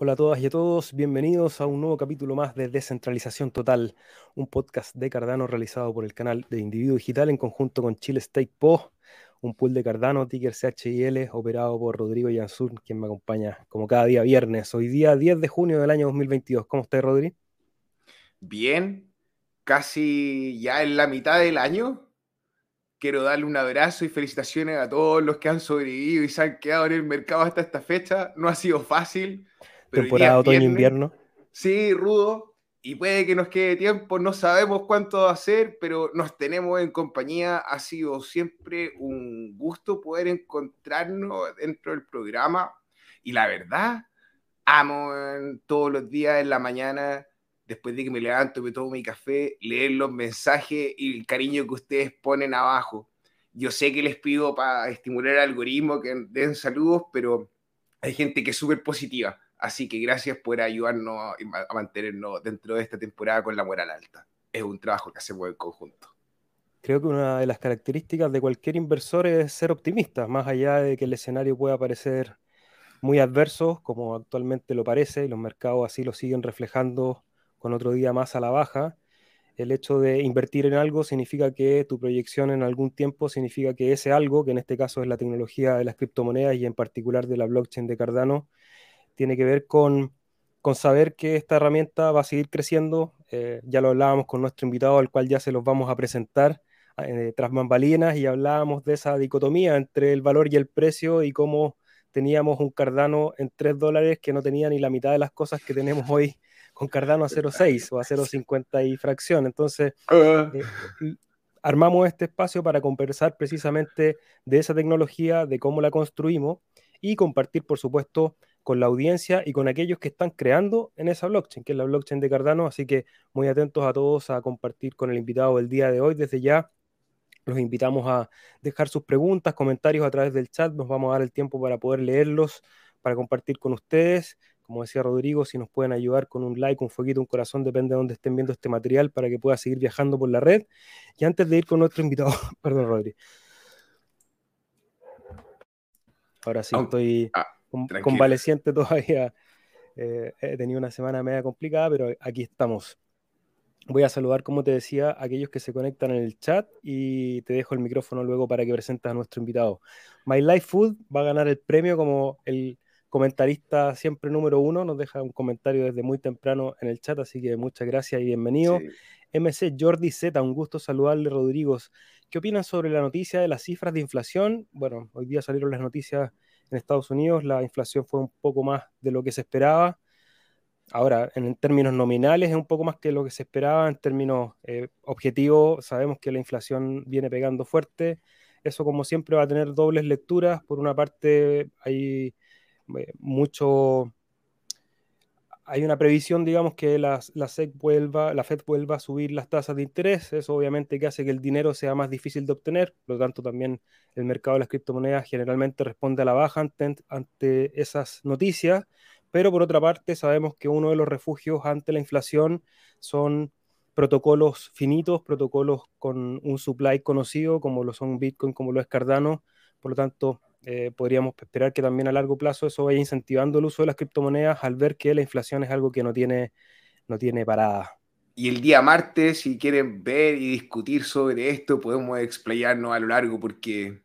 Hola a todas y a todos, bienvenidos a un nuevo capítulo más de Descentralización Total, un podcast de Cardano realizado por el canal de Individuo Digital en conjunto con Chile State Po, un pool de Cardano, ticker CHIL, operado por Rodrigo Yansur, quien me acompaña como cada día viernes. Hoy día 10 de junio del año 2022. ¿Cómo estás, Rodrigo? Bien, casi ya en la mitad del año, quiero darle un abrazo y felicitaciones a todos los que han sobrevivido y se han quedado en el mercado hasta esta fecha. No ha sido fácil. Temporada otoño-invierno. Sí, rudo. Y puede que nos quede tiempo, no sabemos cuánto va a ser, pero nos tenemos en compañía. Ha sido siempre un gusto poder encontrarnos dentro del programa. Y la verdad, amo todos los días en la mañana después de que me levanto, me tomo mi café, leer los mensajes y el cariño que ustedes ponen abajo. Yo sé que les pido para estimular el algoritmo que den saludos, pero hay gente que es súper positiva. Así que gracias por ayudarnos a mantenernos dentro de esta temporada con la moral alta. Es un trabajo que hacemos en conjunto. Creo que una de las características de cualquier inversor es ser optimista, más allá de que el escenario pueda parecer muy adverso, como actualmente lo parece, y los mercados así lo siguen reflejando con otro día más a la baja. El hecho de invertir en algo significa que tu proyección en algún tiempo significa que ese algo, que en este caso es la tecnología de las criptomonedas y en particular de la blockchain de Cardano, tiene que ver con, con saber que esta herramienta va a seguir creciendo. Eh, ya lo hablábamos con nuestro invitado, al cual ya se los vamos a presentar eh, tras bambalinas y hablábamos de esa dicotomía entre el valor y el precio y cómo teníamos un Cardano en 3 dólares que no tenía ni la mitad de las cosas que tenemos hoy con Cardano a 0,6 o a 0,50 y fracción. Entonces, ah. eh, armamos este espacio para conversar precisamente de esa tecnología, de cómo la construimos y compartir, por supuesto, con la audiencia y con aquellos que están creando en esa blockchain, que es la blockchain de Cardano. Así que muy atentos a todos a compartir con el invitado del día de hoy. Desde ya los invitamos a dejar sus preguntas, comentarios a través del chat. Nos vamos a dar el tiempo para poder leerlos, para compartir con ustedes como decía Rodrigo, si nos pueden ayudar con un like, un fueguito, un corazón, depende de dónde estén viendo este material para que pueda seguir viajando por la red. Y antes de ir con nuestro invitado, perdón, Rodrigo. Ahora sí, estoy ah, convaleciente todavía. Eh, he tenido una semana media complicada, pero aquí estamos. Voy a saludar, como te decía, a aquellos que se conectan en el chat y te dejo el micrófono luego para que presentes a nuestro invitado. My Life Food va a ganar el premio como el comentarista siempre número uno, nos deja un comentario desde muy temprano en el chat, así que muchas gracias y bienvenido. MC Jordi Z, un gusto saludarle, Rodrigo. ¿Qué opinan sobre la noticia de las cifras de inflación? Bueno, hoy día salieron las noticias en Estados Unidos, la inflación fue un poco más de lo que se esperaba. Ahora, en términos nominales es un poco más que lo que se esperaba, en términos eh, objetivos sabemos que la inflación viene pegando fuerte. Eso como siempre va a tener dobles lecturas. Por una parte hay eh, mucho... Hay una previsión, digamos, que la, la, SEC vuelva, la Fed vuelva a subir las tasas de interés. Eso obviamente que hace que el dinero sea más difícil de obtener. Por lo tanto, también el mercado de las criptomonedas generalmente responde a la baja ante, ante esas noticias. Pero por otra parte, sabemos que uno de los refugios ante la inflación son protocolos finitos, protocolos con un supply conocido, como lo son Bitcoin, como lo es Cardano. Por lo tanto, eh, podríamos esperar que también a largo plazo eso vaya incentivando el uso de las criptomonedas al ver que la inflación es algo que no tiene, no tiene parada. Y el día martes, si quieren ver y discutir sobre esto, podemos explayarnos a lo largo porque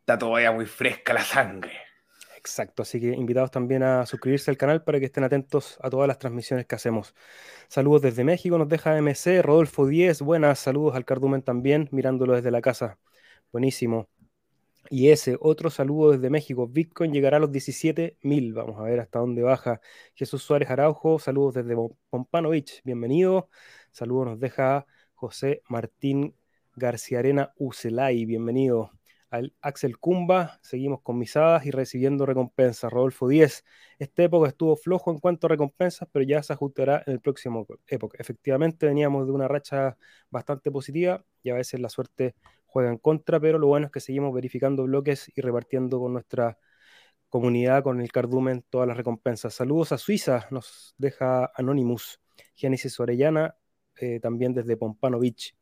está todavía muy fresca la sangre. Exacto, así que invitados también a suscribirse al canal para que estén atentos a todas las transmisiones que hacemos. Saludos desde México, nos deja MC, Rodolfo 10, buenas, saludos al Cardumen también, mirándolo desde la casa. Buenísimo. Y ese otro saludo desde México. Bitcoin llegará a los 17.000. Vamos a ver hasta dónde baja. Jesús Suárez Araujo, saludos desde Pompanovich. Bienvenido. Saludos nos deja José Martín García Arena Ucelay. Bienvenido. Al Axel Cumba, seguimos con misadas y recibiendo recompensas. Rodolfo 10. Esta época estuvo flojo en cuanto a recompensas, pero ya se ajustará en el próximo época. Efectivamente, veníamos de una racha bastante positiva y a veces la suerte juega en contra, pero lo bueno es que seguimos verificando bloques y repartiendo con nuestra comunidad, con el cardumen, todas las recompensas. Saludos a Suiza, nos deja Anonymous, Génesis Orellana, eh, también desde Pompano Beach.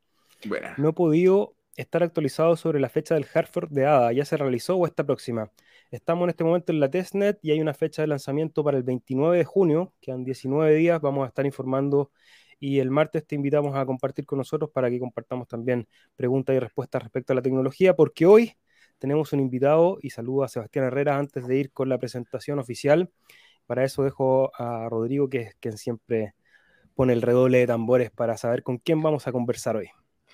No he podido estar actualizado sobre la fecha del Hartford de ADA. ¿Ya se realizó o está próxima? Estamos en este momento en la testnet y hay una fecha de lanzamiento para el 29 de junio, quedan 19 días, vamos a estar informando y el martes te invitamos a compartir con nosotros para que compartamos también preguntas y respuestas respecto a la tecnología, porque hoy tenemos un invitado y saludo a Sebastián Herrera antes de ir con la presentación oficial. Para eso dejo a Rodrigo, que es quien siempre pone el redoble de tambores para saber con quién vamos a conversar hoy.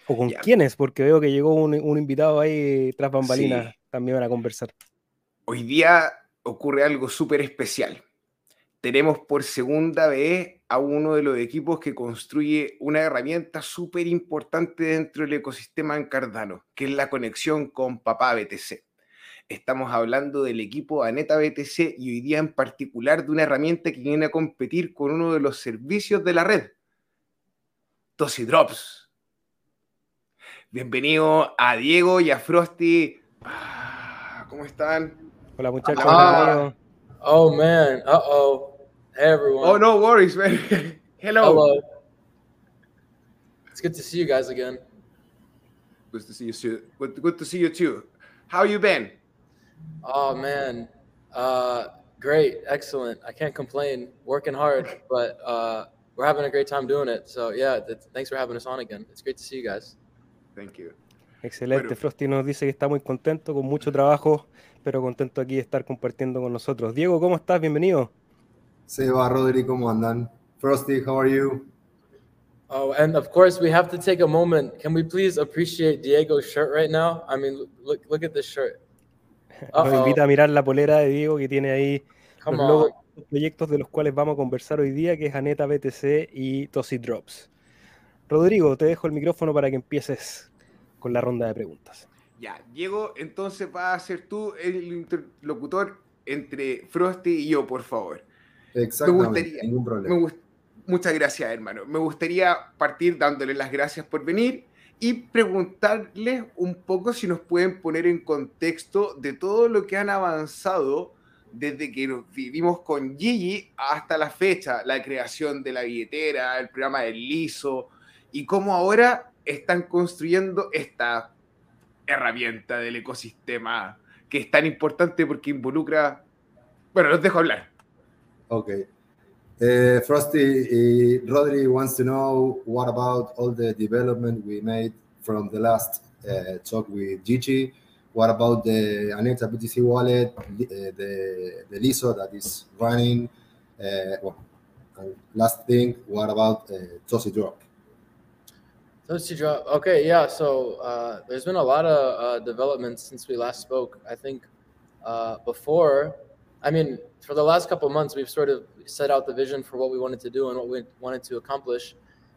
O con quiénes, porque veo que llegó un, invitado ahí tras bambalinas, también van a conversar. Hoy día ocurre algo súper especial. Tenemos por segunda vez a uno de los equipos que construye una herramienta súper importante dentro del ecosistema en Cardano, que es la conexión con Papá BTC. Estamos hablando del equipo Aneta BTC y hoy día en particular de una herramienta que viene a competir con uno de los servicios de la red, Tosi Drops. Bienvenido a Diego y a Frosty. Ah, ¿Cómo están? Hola muchachos. Ah. oh man. Uh oh. Hey everyone. Oh no worries, man. Hello. Hello. It's good to see you guys again. Good to see you too. Good, good to see you too. How you been? Oh man. Uh great, excellent. I can't complain. Working hard, but uh we're having a great time doing it. So yeah, thanks for having us on again. It's great to see you guys. Thank you. Excelente. Bueno. Frosty nos dice que está muy contento, con mucho trabajo pero contento aquí de estar compartiendo con nosotros. Diego, ¿cómo estás? Bienvenido. Seba, Rodri, ¿cómo andan? Frosty, how are you? Oh, and of course, we have to take a moment. Can we please appreciate Diego's shirt right now? I mean, look, look at this shirt. Nos invita a mirar la polera de Diego que tiene ahí los, logos, los proyectos de los cuales vamos a conversar hoy día, que es Aneta BTC y Tosi Drops. Rodrigo, te dejo el micrófono para que empieces con la ronda de preguntas. Ya, Diego, entonces va a ser tú el interlocutor entre Frosty y yo, por favor. Exactamente, ningún problema. muchas gracias, hermano. Me gustaría partir dándole las gracias por venir y preguntarles un poco si nos pueden poner en contexto de todo lo que han avanzado desde que vivimos con Gigi hasta la fecha, la creación de la billetera, el programa del liso y cómo ahora están construyendo esta herramienta del ecosistema que es tan importante porque involucra... Bueno, los dejo hablar. Ok. Uh, Frosty, uh, Rodri wants to know what about all the development we made from the last uh, talk with Gigi. What about the Aneta BTC wallet, the, the, the LISO that is running? well, last thing, what about uh, Tosi Drop? Toasty drop. Okay, yeah. So uh, there's been a lot of uh, developments since we last spoke. I think uh, before, I mean, for the last couple months, we've sort of set out the vision for what we wanted to do and what we wanted to accomplish.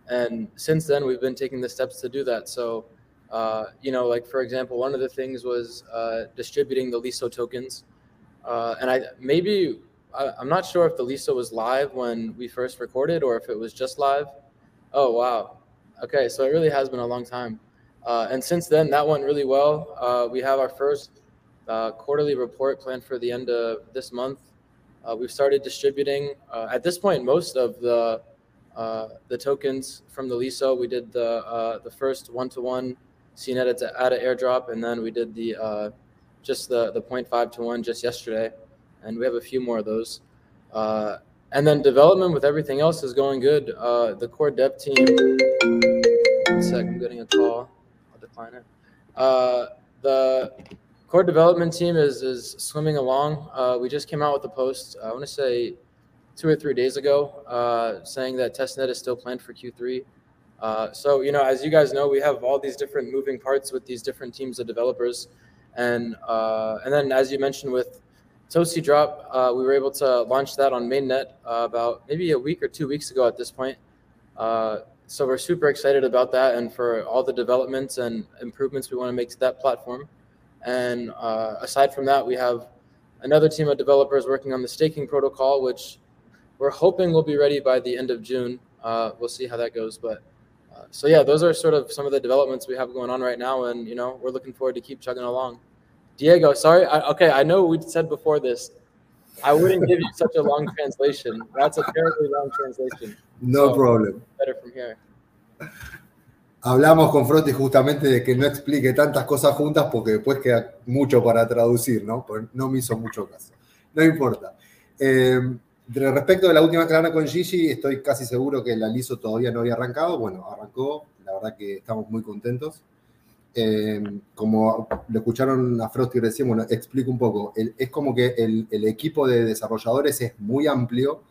And since then, we've been taking the steps to do that. So, uh, you know, like for example, one of the things was uh, distributing the LISO tokens. Uh, and I maybe I, I'm not sure if the LISO was live when we first recorded or if it was just live. Oh wow, Okay, so it really has been a long time. Uh, and since then, that went really well. Uh, we have our first uh, quarterly report planned for the end of this month. Uh, we've started distributing. Uh, at this point, most of the uh, the tokens from the LISO. We did the the first one-to-one CNET at, at an airdrop, and then we did the just the the 0.5 to one just yesterday, and we have a few more of those. and then development with everything else is going good. the core dev team sec. I'm getting a call. I'll decline it. Uh, the core development team is is swimming along. Uh, we just came out with a post. I want to say two or three days ago, uh, saying that testnet is still planned for Q3. Uh, so you know, as you guys know, we have all these different moving parts with these different teams of developers, and uh, and then as you mentioned with Toasty Drop, uh, we were able to launch that on mainnet about maybe a week or two weeks ago at this point. Uh, so we're super excited about that and for all the developments and improvements we want to make to that platform. And uh, aside from that, we have another team of developers working on the staking protocol, which we're hoping will be ready by the end of June. Uh, we'll see how that goes, but uh, so yeah, those are sort of some of the developments we have going on right now, and you know we're looking forward to keep chugging along. Diego, sorry, I, okay, I know we said before this, I wouldn't give you such a long translation. That's a terribly long translation. No so problem. Better from here. Hablamos con Frosty justamente de que no explique tantas cosas juntas porque después queda mucho para traducir, ¿no? Pues no me hizo mucho caso. No importa. Eh, respecto de la última carrera con Gigi, estoy casi seguro que la Liso todavía no había arrancado. Bueno, arrancó. La verdad que estamos muy contentos. Eh, como lo escucharon a Frosty recién, bueno, explico un poco. es como que el, el equipo de desarrolladores es muy amplio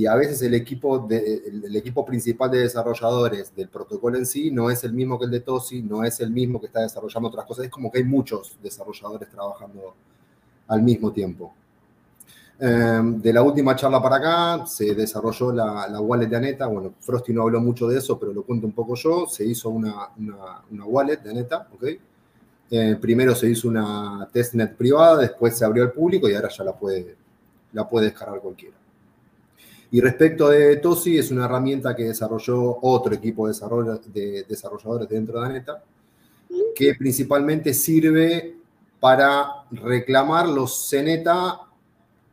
y a veces el equipo, el, equipo principal de desarrolladores del protocolo en sí no es el mismo que el de TOSI, no es el mismo que está desarrollando otras cosas, es como que hay muchos desarrolladores trabajando al mismo tiempo. Em, de la última charla para acá se desarrolló la, wallet de Aneta, bueno, Frosty no habló mucho de eso, pero lo cuento un poco yo, se hizo una, una, una wallet de Aneta, ¿ok? Eh, primero se hizo una testnet privada, después se abrió al público y ahora ya la puede, la puede descargar cualquiera. Y respecto de TOSI, es una herramienta que desarrolló otro equipo de, de desarrolladores dentro de Aneta, que principalmente sirve para reclamar los CNETA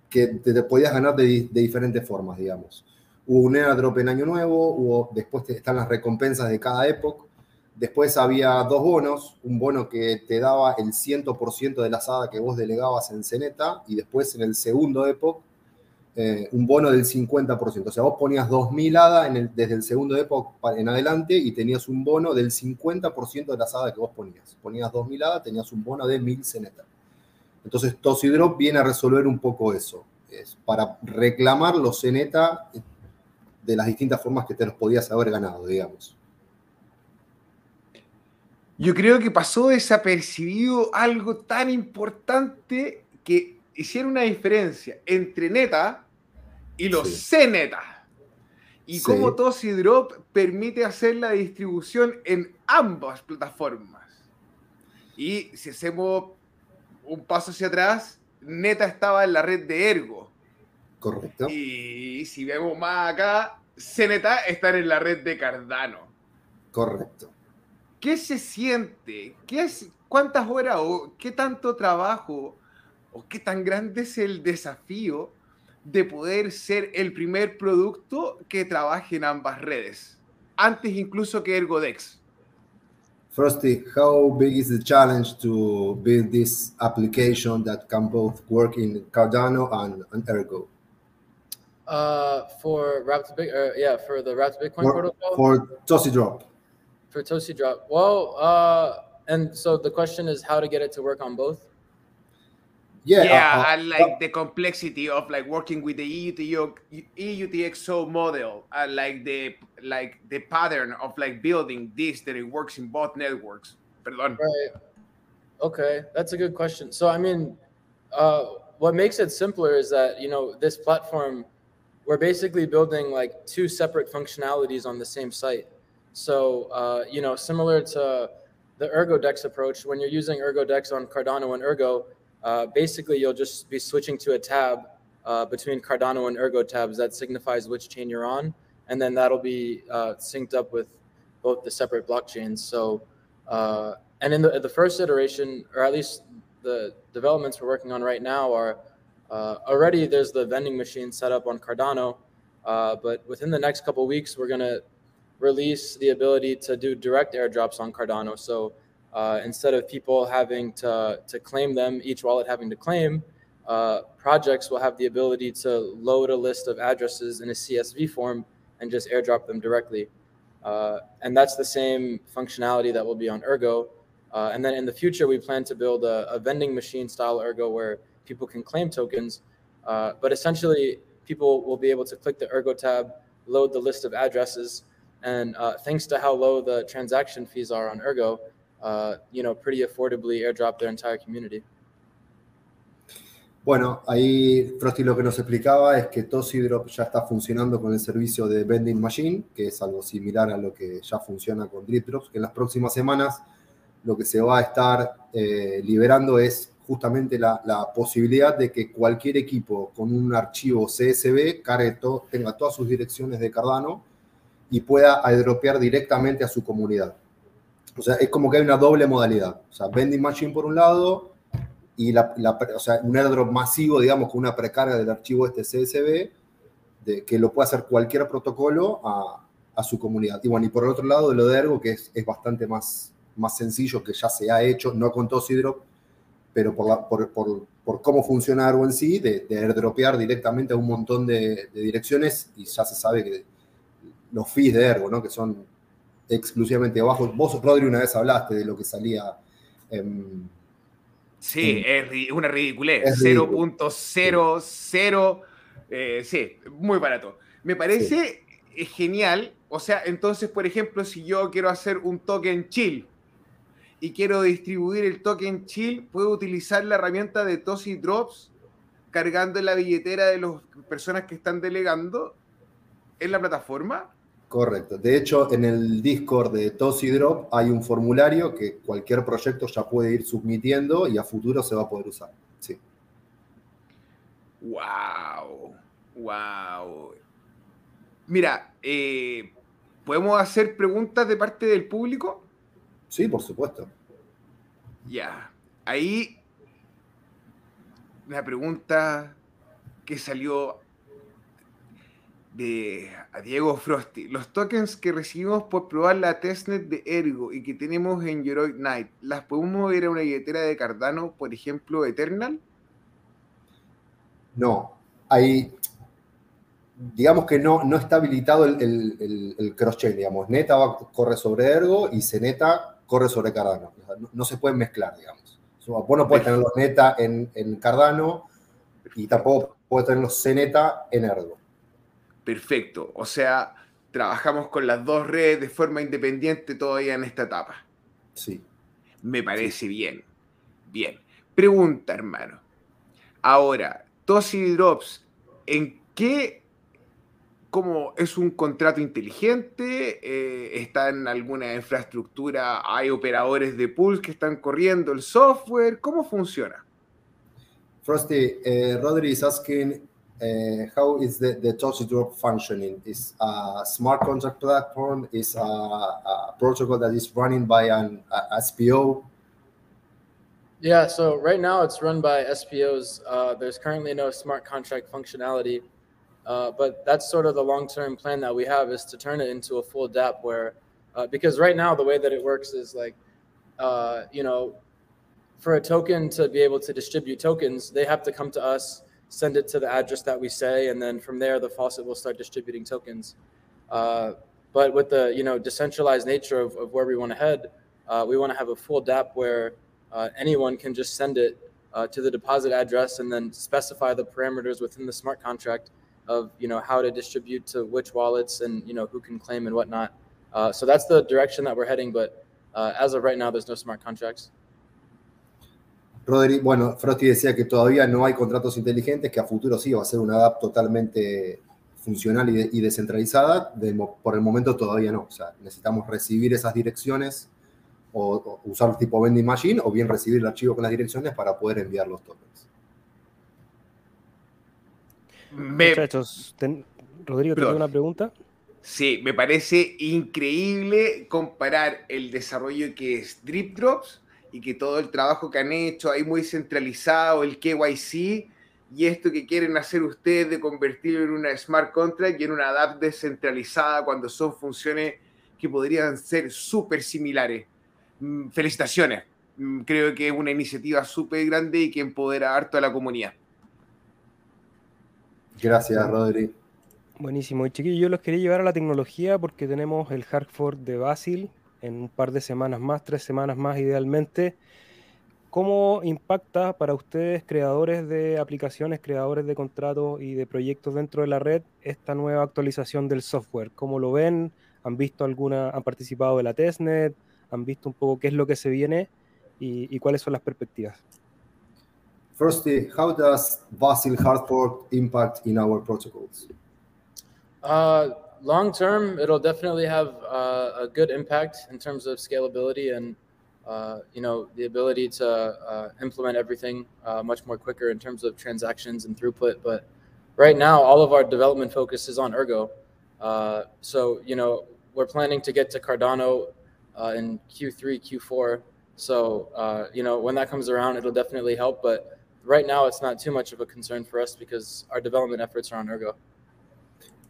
que te, podías ganar de, diferentes formas, digamos. Hubo un airdrop en Año Nuevo, hubo, después están las recompensas de cada época, después había dos bonos, un bono que te daba el 100% de la asada que vos delegabas en CNETA, y después en el segundo época eh, un bono del 50%. O sea, vos ponías 2.000 ADA en el, desde el segundo época en adelante y tenías un bono del 50% de la ADA que vos ponías. Ponías 2.000 ADA, tenías un bono de 1.000 CNETA. Entonces, Tosidrop viene a resolver un poco eso. Es para reclamar los CNETA de las distintas formas que te los podías haber ganado, digamos. Yo creo que pasó desapercibido algo tan importante que hiciera una diferencia entre neta y los CNETA. Y cómo Tosi Drop permite hacer la distribución en ambas plataformas. Y si hacemos un paso hacia atrás, Neta estaba en la red de Ergo. Correcto. Y si vemos más acá, CNETA está en la red de Cardano. Correcto. ¿Qué se siente? ¿Qué es, ¿Cuántas horas o qué tanto trabajo o qué tan grande es el desafío de poder ser el primer producto que trabaje en ambas redes, antes incluso que Ergodex. Frosty, how big is the challenge to build this application that can both work in Cardano and, and Ergo? Uh, for Wrapped Big, uh, yeah, for the Wrapped Bitcoin for, protocol. For Tosi Drop. For Tosi Drop. Well, uh, and so the question is how to get it to work on both. Yeah, yeah, uh, uh, like the complexity of like working with the EUTX, EUTXO model, uh, like the like the pattern of like building this that it works in both networks. Perdón. Right. Okay, that's a good question. So I mean, uh, what makes it simpler is that you know this platform, we're basically building like two separate functionalities on the same site. So uh, you know, similar to the ErgoDex approach, when you're using ErgoDex on Cardano and Ergo uh, basically you'll just be switching to a tab uh, between Cardano and Ergo tabs that signifies which chain you're on, and then that'll be uh, synced up with both the separate blockchains. So, uh, and in the, the first iteration, or at least the developments we're working on right now, are uh, already there's the vending machine set up on Cardano, uh, but within the next couple weeks, we're gonna release the ability to do direct airdrops on Cardano. So uh, instead of people having to, to claim them, each wallet having to claim, uh, projects will have the ability to load a list of addresses in a CSV form and just airdrop them directly. Uh, and that's the same functionality that will be on Ergo. Uh, and then in the future, we plan to build a, a, vending machine style Ergo where people can claim tokens. Uh, but essentially, people will be able to click the Ergo tab, load the list of addresses, and uh, thanks to how low the transaction fees are on Ergo, uh, you know, pretty affordably airdrop their entire community. Bueno, ahí Frosty lo que nos explicaba es que Tosidrop ya está funcionando con el servicio de Vending Machine, que es algo similar a lo que ya funciona con Dripdrops, que en las próximas semanas lo que se va a estar eh, liberando es justamente la, la, posibilidad de que cualquier equipo con un archivo CSV cargue tenga todas sus direcciones de Cardano y pueda airdropear directamente a su comunidad. O sea, es como que hay una doble modalidad. O sea, vending machine por un lado y la, o sea, un airdrop masivo, digamos, con una precarga del archivo este CSV, de, que lo puede hacer cualquier protocolo a, a su comunidad. Y bueno, y por el otro lado, lo de Ergo, que es, es bastante más, más sencillo, que ya se ha hecho, no con Tosidrop, pero por, la, por, por, cómo funciona Ergo en sí, de, de airdropear directamente a un montón de, de, direcciones y ya se sabe que los fees de Ergo, ¿no? que son exclusivamente bajos. Vos, Rodri, una vez hablaste de lo que salía en, Sí, es una ridiculez. 0.00, eh, sí, muy barato. Me parece sí. genial. O sea, entonces, por ejemplo, si yo quiero hacer un token chill y quiero distribuir el token chill, puedo utilizar la herramienta de Tosi Drops cargando en la billetera de las personas que están delegando en la plataforma. Correcto. De hecho, en el Discord de Tosi Drop hay un formulario que cualquier proyecto ya puede ir submitiendo y a futuro se va a poder usar. Sí. Wow. Wow. Mira, eh, ¿podemos hacer preguntas de parte del público? Sí, por supuesto. Ya. Ahí una pregunta que salió de a Diego Frosty. Los tokens que recibimos por probar la testnet de Ergo y que tenemos en Yoroi Night, ¿las podemos mover a una billetera de Cardano, por ejemplo, Eternal? No. Hay. Digamos que no, no está habilitado el, el, el, el cross-chain, digamos. Neta va, corre sobre Ergo y Ceneta corre sobre Cardano. No, no se pueden mezclar, digamos. Vos no puedes tener los Neta en, en Cardano y tampoco puedes tener los Ceneta en Ergo. Perfecto. O sea, trabajamos con las dos redes de forma independiente todavía en esta etapa. Sí. Me parece sí. bien. Bien. Pregunta, hermano. Ahora, Tosi Drops, ¿en qué como es un contrato inteligente, eh, está en alguna infraestructura, hay operadores de pools que están corriendo el software, ¿cómo funciona? Frosty, uh, Rodri is asking uh, how is the, the Tosi Drop functioning? Is a smart contract platform? Is a, a protocol that is running by an a SPO? Yeah, so right now it's run by SPOs. Uh, there's currently no smart contract functionality, uh, but that's sort of the long-term plan that we have is to turn it into a full DApp where, uh, because right now the way that it works is like, uh, you know, for a token to be able to distribute tokens, they have to come to us send it to the address that we say, and then from there, the faucet will start distributing tokens. Uh, but with the you know decentralized nature of, of where we want to head, uh, we want to have a full DApp where uh, anyone can just send it uh, to the deposit address and then specify the parameters within the smart contract of you know how to distribute to which wallets and you know who can claim and whatnot. Uh, so that's the direction that we're heading. But uh, as of right now, there's no smart contracts. Rodri, bueno, Frosty decía que todavía no hay contratos inteligentes, que a futuro sí va a ser una app totalmente funcional y, de, y descentralizada. De, por el momento todavía no. O sea, necesitamos recibir esas direcciones o, o, usar tipo vending machine o bien recibir el archivo con las direcciones para poder enviar los tokens. Me... Muchachos, ten, Rodrigo, ¿tengo una pregunta? Sí, me parece increíble comparar el desarrollo que es Drip Drops y que todo el trabajo que han hecho ahí muy centralizado, el KYC, y esto que quieren hacer ustedes de convertirlo en una smart contract y en una app descentralizada cuando son funciones que podrían ser súper similares. Felicitaciones. Creo que es una iniciativa súper grande y que empodera harto a la comunidad. Gracias, Rodri. Buenísimo. Y chiquillos, yo los quería llevar a la tecnología porque tenemos el Hartford de Basil en un par de semanas más, tres semanas más idealmente. ¿Cómo impacta para ustedes, creadores de aplicaciones, creadores de contratos y de proyectos dentro de la red, esta nueva actualización del software? ¿Cómo lo ven? ¿Han visto alguna, han participado de la testnet? ¿Han visto un poco qué es lo que se viene y, y cuáles son las perspectivas? Firstly, how does Basil Hartford impact in our protocols? Uh, long term, it'll definitely have uh, a good impact in terms of scalability and uh, you know the ability to uh, implement everything uh, much more quicker in terms of transactions and throughput. But right now, all of our development focus is on Ergo. Uh, so you know we're planning to get to Cardano in Q3, Q4. So you know when that comes around, it'll definitely help. But right now, it's not too much of a concern for us because our development efforts are on Ergo.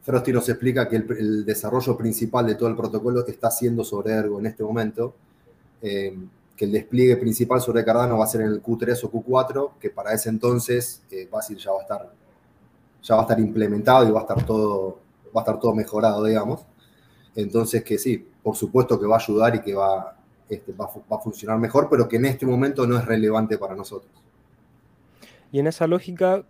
Frosty nos explica que el, desarrollo principal de todo el protocolo está siendo sobre Ergo en este momento, eh, que el despliegue principal sobre Cardano va a ser en el Q3 o Q4, que para ese entonces eh, ya va a estar ya va a estar implementado y va a estar todo va a estar todo mejorado, digamos. Entonces que sí, por supuesto que va a ayudar y que va, este, va a funcionar mejor, pero que en este momento no es relevante para nosotros. Y en esa lógica,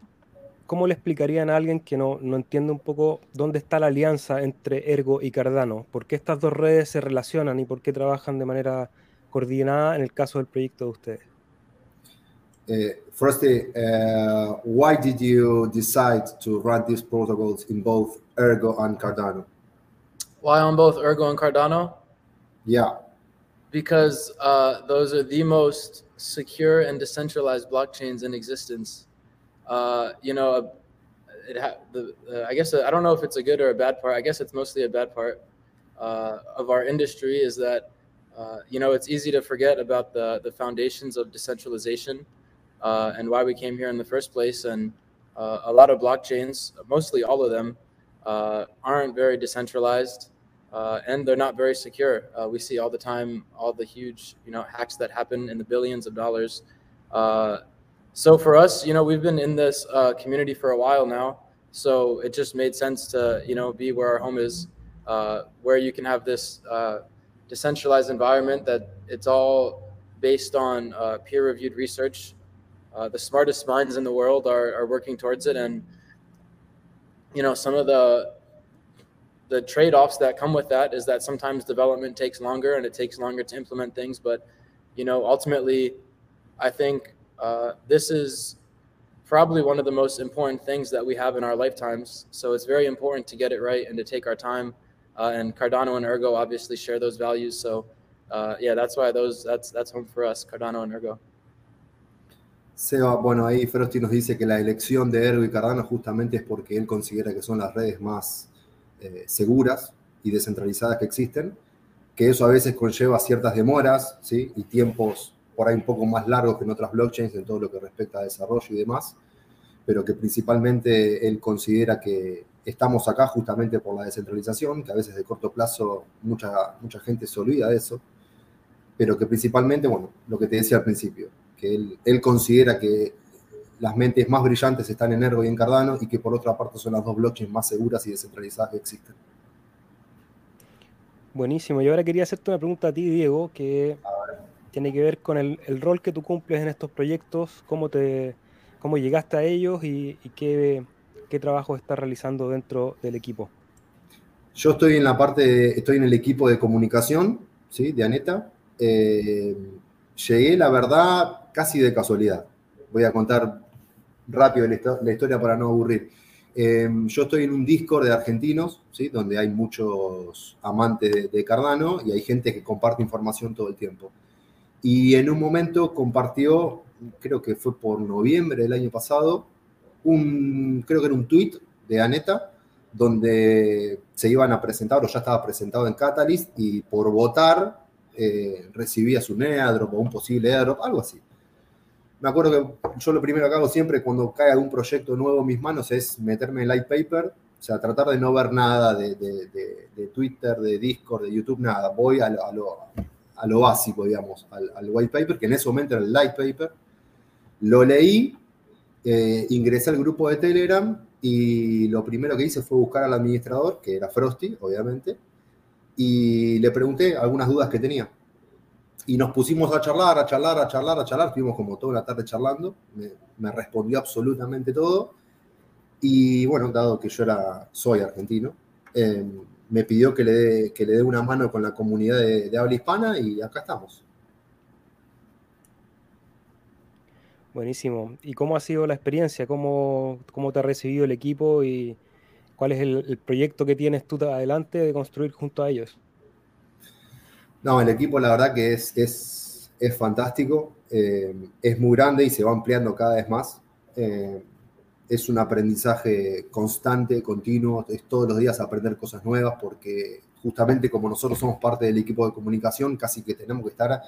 ¿cómo le explicarían a alguien que no, no, entiende un poco dónde está la alianza entre Ergo y Cardano? ¿Por qué estas dos redes se relacionan y por qué trabajan de manera coordinada en el caso del proyecto de ustedes? Uh, firstly, uh, why did you decide to run these protocols in both Ergo and Cardano? Why on both Ergo and Cardano? Yeah. Because uh, those are the most secure and decentralized blockchains in existence. Uh, you know, it ha- the, uh, I guess I don't know if it's a good or a bad part. I guess it's mostly a bad part uh, of our industry is that uh, you know it's easy to forget about the the foundations of decentralization uh, and why we came here in the first place. And a lot of blockchains, mostly all of them, aren't very decentralized. Uh, and they're not very secure. Uh, we see all the time all the huge, you know, hacks that happen in the billions of dollars. Uh, so for us, you know, we've been in this uh, community for a while now, so it just made sense to, you know, be where our home is, uh, where you can have this uh, decentralized environment that it's all based on peer-reviewed research. the smartest minds in the world are, are working towards it, and you know, some of the the trade-offs that come with that is that sometimes development takes longer and it takes longer to implement things. But you know ultimately i think uh, this is probably one of the most important things that we have in our lifetimes. So it's very important to get it right and to take our time. Uh, and cardano and ergo obviously share those values. So uh, yeah that's why those that's that's home for us cardano and ergo. Seba, bueno, ahí Frosty nos dice que la elección de Ergo y Cardano justamente es porque él considera que son las redes más Eh, seguras y descentralizadas que existen, que eso a veces conlleva ciertas demoras ¿sí? y tiempos por ahí un poco más largos que en otras blockchains en todo lo que respecta a desarrollo y demás, pero que principalmente él considera que estamos acá justamente por la descentralización, que a veces de corto plazo mucha, mucha gente se olvida de eso, pero que principalmente, bueno, lo que te decía al principio, que él, él considera que las mentes más brillantes están en Ergo y en Cardano y que por otra parte son las dos blockchains más seguras y descentralizadas que existen. Buenísimo. Y ahora quería hacerte una pregunta a ti, Diego, que tiene que ver con el, rol que tú cumples en estos proyectos, cómo, te, cómo llegaste a ellos y, qué, trabajo estás realizando dentro del equipo. Yo estoy en la parte, estoy en el equipo de comunicación, ¿sí? De Aneta. Eh, llegué, la verdad, casi de casualidad. Voy a contar rápido la, historia para no aburrir. Em, yo estoy en un Discord de argentinos, ¿sí? donde hay muchos amantes de, Cardano y hay gente que comparte información todo el tiempo. Y en un momento compartió, creo que fue por noviembre del año pasado, un, creo que era un tweet de Aneta, donde se iban a presentar, o ya estaba presentado en Catalyst, y por votar eh, recibía su airdrop o un posible airdrop, algo así me acuerdo que yo lo primero que hago siempre cuando cae algún proyecto nuevo en mis manos es meterme en light paper, o sea, tratar de no ver nada de, Twitter, de Discord, de YouTube, nada. Voy a lo, básico, digamos, al, white paper, que en ese momento era el light paper. Lo leí, eh, ingresé al grupo de Telegram y lo primero que hice fue buscar al administrador, que era Frosty, obviamente, y le pregunté algunas dudas que tenía y nos pusimos a charlar, a charlar, a charlar, a charlar. Estuvimos como toda la tarde charlando. Me, respondió absolutamente todo. Y bueno, dado que yo era, soy argentino, eh, me pidió que le, dé, que le dé una mano con la comunidad de, habla hispana y acá estamos. Buenísimo. ¿Y cómo ha sido la experiencia? ¿Cómo, cómo te ha recibido el equipo y cuál es el, el proyecto que tienes tú adelante de construir junto a ellos? No, el equipo la verdad que es, es, es fantástico, eh, es muy grande y se va ampliando cada vez más. Eh, es un aprendizaje constante, continuo, es todos los días aprender cosas nuevas porque justamente como nosotros somos parte del equipo de comunicación, casi que tenemos que estar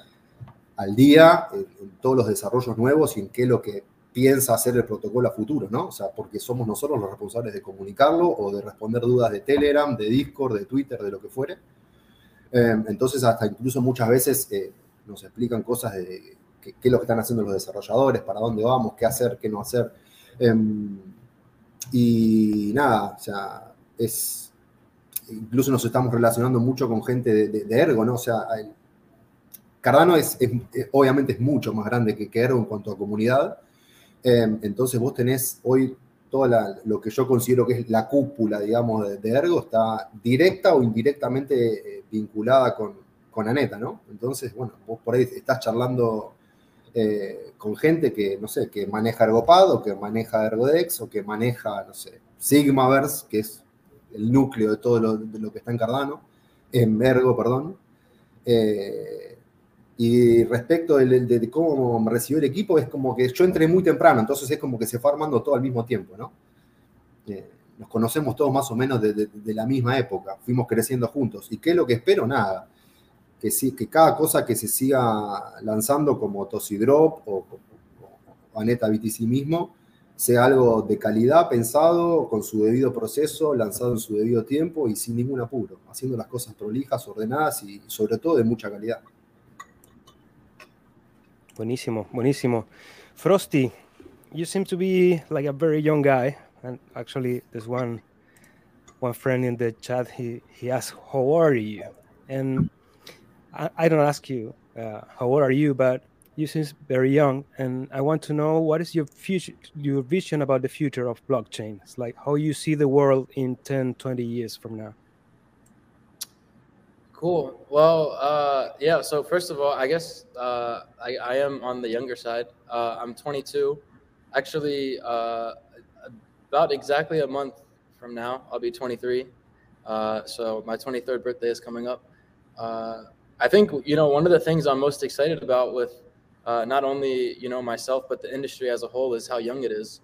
al día en, todos los desarrollos nuevos y en qué es lo que piensa hacer el protocolo a futuro, ¿no? O sea, porque somos nosotros los responsables de comunicarlo o de responder dudas de Telegram, de Discord, de Twitter, de lo que fuere. Em, entonces, hasta incluso muchas veces eh, nos explican cosas de qué, es lo que están haciendo los desarrolladores, para dónde vamos, qué hacer, qué no hacer. Em, y nada, o sea, es. Incluso nos estamos relacionando mucho con gente de, Ergo, ¿no? O sea, Cardano es, obviamente es mucho más grande que, Ergo en cuanto a comunidad. Em, entonces vos tenés hoy todo lo que yo considero que es la cúpula, digamos, de, Ergo, está directa o indirectamente eh, vinculada con, con Aneta, ¿no? Entonces, bueno, vos por ahí estás charlando eh, con gente que, no sé, que maneja Ergopad o que maneja Ergodex o que maneja, no sé, Sigmaverse, que es el núcleo de todo lo, de que está en Cardano, en Ergo, perdón. Eh, y respecto de, cómo me recibió el equipo, es como que yo entré muy temprano, entonces es como que se fue armando todo al mismo tiempo, ¿no? Eh, nos conocemos todos más o menos de, la misma época, fuimos creciendo juntos. ¿Y qué es lo que espero? Nada. Que, sí, que cada cosa que se siga lanzando como Tosidrop o, o, Aneta BTC mismo, sea algo de calidad, pensado, con su debido proceso, lanzado en su debido tiempo y sin ningún apuro, haciendo las cosas prolijas, ordenadas y sobre todo de mucha calidad. Buenísimo, buenísimo. Frosty, you seem to be like a very young guy, and actually, there's one one friend in the chat. He he asked, "How are you?" And I, I don't ask you uh, how old are you, but you seem very young, and I want to know what is your future, your vision about the future of blockchain. It's like how you see the world in 10, 20 years from now. Cool. Well, uh, yeah. So first of all, I guess uh, I, I, am on the younger side. Uh, I'm 22. Actually, uh, about exactly a month from now, I'll be 23. Uh, so my 23rd birthday is coming up. Uh, I think you know one of the things I'm most excited about with not only you know myself but the industry as a whole is how young it is.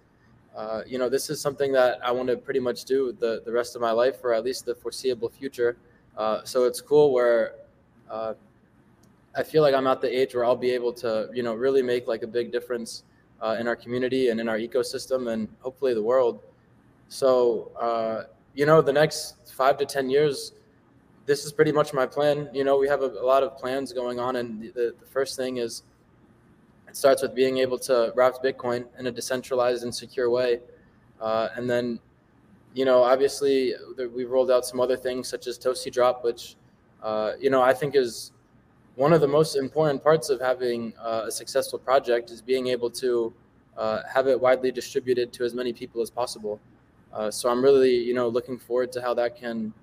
you know, this is something that I want to pretty much do the the rest of my life, or at least the foreseeable future. Uh, so it's cool where uh, I feel like I'm at the age where I'll be able to, you know, really make like a big difference uh, in our community and in our ecosystem and hopefully the world. So, uh, you know, the next five to 10 years, this is pretty much my plan. You know, we have a, a lot of plans going on. And the, the first thing is it starts with being able to wrap Bitcoin in a decentralized and secure way. Uh, and then you know, obviously we've rolled out some other things such as Toasty Drop, which, uh, you know, I think is one of the most important parts of having uh, a successful project is being able to uh, have it widely distributed to as many people as possible. Uh, so I'm really, you know, looking forward to how that can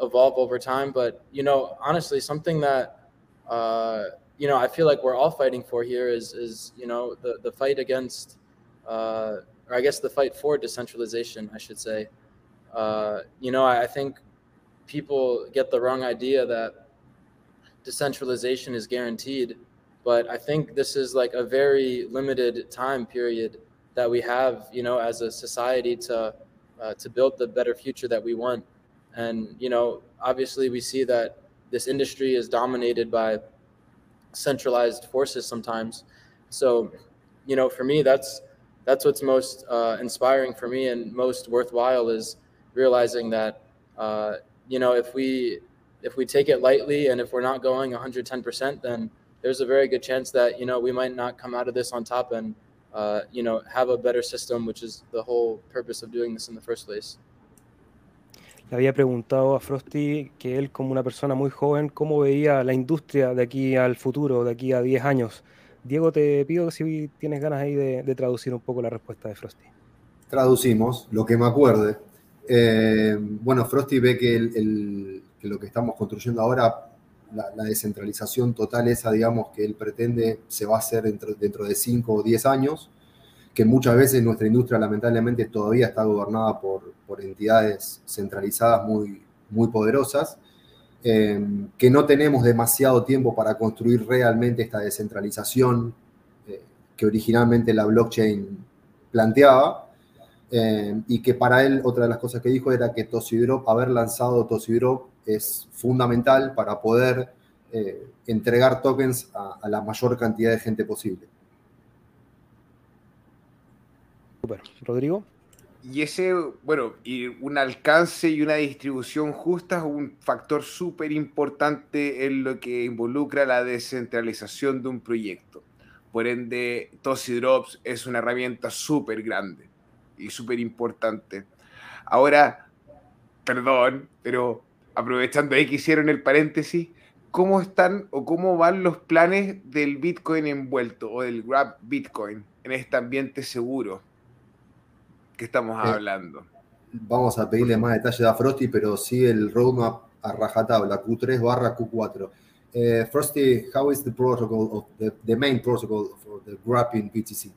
evolve over time. But you know, honestly, something that uh, you know I feel like we're all fighting for here is is you know the the fight against, uh, or I guess the fight for decentralization, I should say. Uh, you know, I, I think people get the wrong idea that decentralization is guaranteed, but I think this is like a very limited time period that we have, you know, as a society to uh, to build the better future that we want. And you know, obviously, we see that this industry is dominated by centralized forces sometimes. So, you know, for me, that's that's what's most uh, inspiring for me and most worthwhile is realizing that uh, you know if we if we take it lightly and if we're not going 110%, then there's a very good chance that you know we might not come out of this on top and uh, you know have a better system, which is the whole purpose of doing this in the first place. Le había preguntado a Frosty que él como una persona muy joven, cómo veía la industria de aquí al futuro, de aquí a 10 años. Diego, te pido si tienes ganas ahí de, traducir un poco la respuesta de Frosty. Traducimos lo que me acuerde. Eh, bueno, Frosty ve que, lo que estamos construyendo ahora, la, descentralización total esa, digamos, que él pretende, se va a hacer dentro, dentro de 5 o 10 años, que muchas veces nuestra industria lamentablemente todavía está gobernada por, entidades centralizadas muy, muy poderosas, eh, que no tenemos demasiado tiempo para construir realmente esta descentralización eh, que originalmente la blockchain planteaba. Eh, y que para él otra de las cosas que dijo era que Tosidrop, haber lanzado Tosidrop es fundamental para poder entregar tokens a, la mayor cantidad de gente posible. Rodrigo. Y ese, bueno, y un alcance y una distribución justa es un factor súper importante en lo que involucra la descentralización de un proyecto. Por ende, Tosi Drops es una herramienta súper grande y súper importante. Ahora, perdón, pero aprovechando ahí que hicieron el paréntesis, ¿cómo están o cómo van los planes del Bitcoin envuelto o del Grab Bitcoin en este ambiente seguro que estamos eh, hablando? Vamos a pedirle más detalles a Frosty, pero sí el roadmap a rajatabla, Q3 barra Q4. Uh, Frosty, how is the protocol of the, the main protocol for the graphing BTC?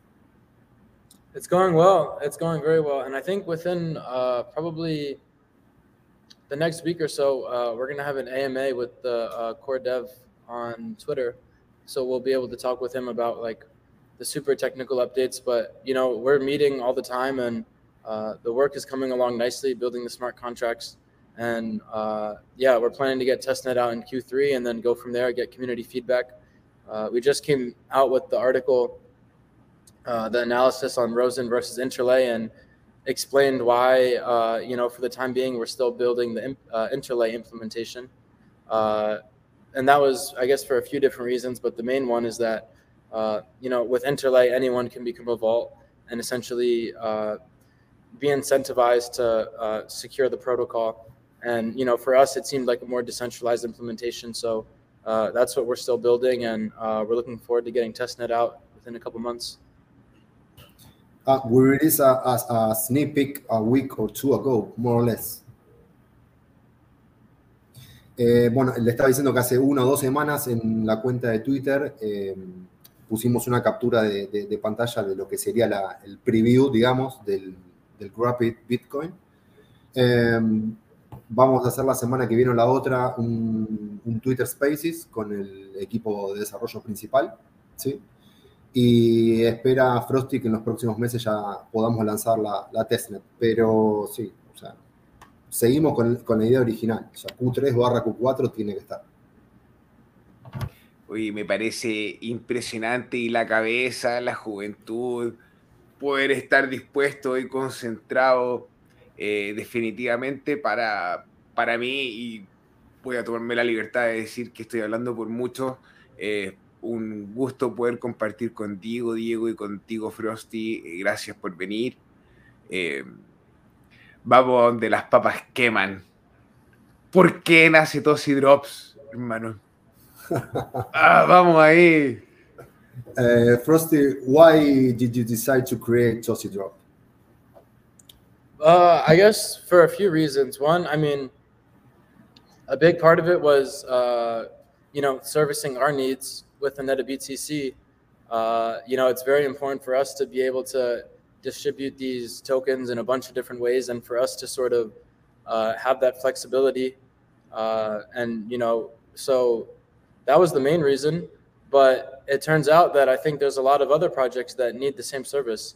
It's going well. It's going very well, and I think within uh, probably the next week or so, uh, we're gonna have an AMA with the uh, core dev on Twitter, so we'll be able to talk with him about like the super technical updates. But you know, we're meeting all the time, and uh, the work is coming along nicely, building the smart contracts. And uh, yeah, we're planning to get testnet out in Q3 and then go from there, get community feedback. Uh, we just came out with the article, uh, the analysis on Rosen versus Interlay, and explained why, uh, you know, for the time being, we're still building the Interlay implementation. And that was, I guess, for a few different reasons, but the main one is that, you know, with Interlay, anyone can become a vault and essentially be incentivized to secure the protocol and you know, for us, it seemed like a more decentralized implementation. So uh, that's what we're still building, and uh, we're looking forward to getting testnet out within a couple months. Uh, we released a, a, a, sneak peek a week or two ago, more or less. Eh, bueno, le estaba diciendo que hace una o dos semanas en la cuenta de Twitter eh, pusimos una captura de, de, de, pantalla de lo que sería la, el preview, digamos, del, del Rapid Bitcoin. Eh, Vamos a hacer la semana que viene la otra un, Twitter Spaces con el equipo de desarrollo principal, ¿sí? Y espera Frosty que en los próximos meses ya podamos lanzar la, la testnet. Pero sí, o sea, seguimos con, con la idea original. O sea, Q3 barra Q4 tiene que estar. Oye, me parece impresionante y la cabeza, la juventud, poder estar dispuesto y concentrado eh, definitivamente para, para mí, y voy a tomarme la libertad de decir que estoy hablando por muchos, eh, un gusto poder compartir contigo, Diego, y contigo, Frosty. Eh, gracias por venir. vamos a donde las papas queman. ¿Por qué nace Tosi Drops, hermano? ah, vamos ahí. Frosty, why did you decide to create Tosi Drop? Uh, I guess for a few reasons. One, I mean, a big part of it was, uh, you know, servicing our needs with Aneta BTC. Uh, you know, it's very important for us to be able to distribute these tokens in a bunch of different ways and for us to sort of uh, have that flexibility. Uh, and, you know, so that was the main reason. But it turns out that I think there's a lot of other projects that need the same service.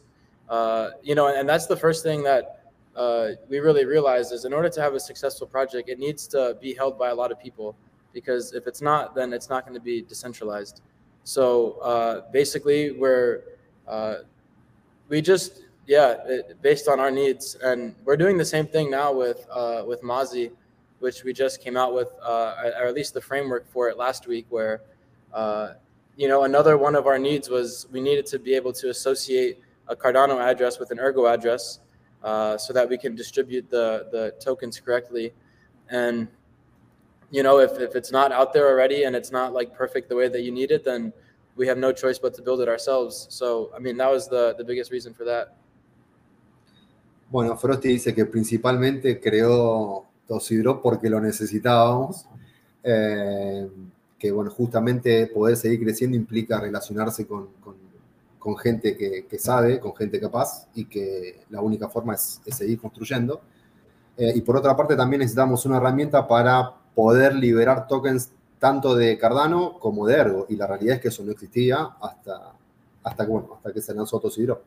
Uh, you know, and that's the first thing that uh, we really realized is in order to have a successful project, it needs to be held by a lot of people because if it's not, then it's not going to be decentralized. So uh, basically, we're uh, we just yeah, it, based on our needs, and we're doing the same thing now with uh, with Mazi, which we just came out with, uh, or at least the framework for it last week, where you know another one of our needs was we needed to be able to associate a Cardano address with an Ergo address uh, so that we can distribute the, the tokens correctly. And, you know, if, if it's not out there already and it's not like perfect the way that you need it, then we have no choice but to build it ourselves. So, I mean, that was the, the biggest reason for that. Bueno, Frosty dice que principalmente creó Tosidro porque lo necesitábamos. Eh, que, bueno, justamente poder seguir creciendo implica relacionarse con, con gente que, sabe, con gente capaz y que la única forma es, seguir construyendo. Eh, y por otra parte también necesitamos una herramienta para poder liberar tokens tanto de Cardano como de Ergo. Y la realidad es que eso no existía hasta, hasta, bueno, hasta que se lanzó Tosidrop.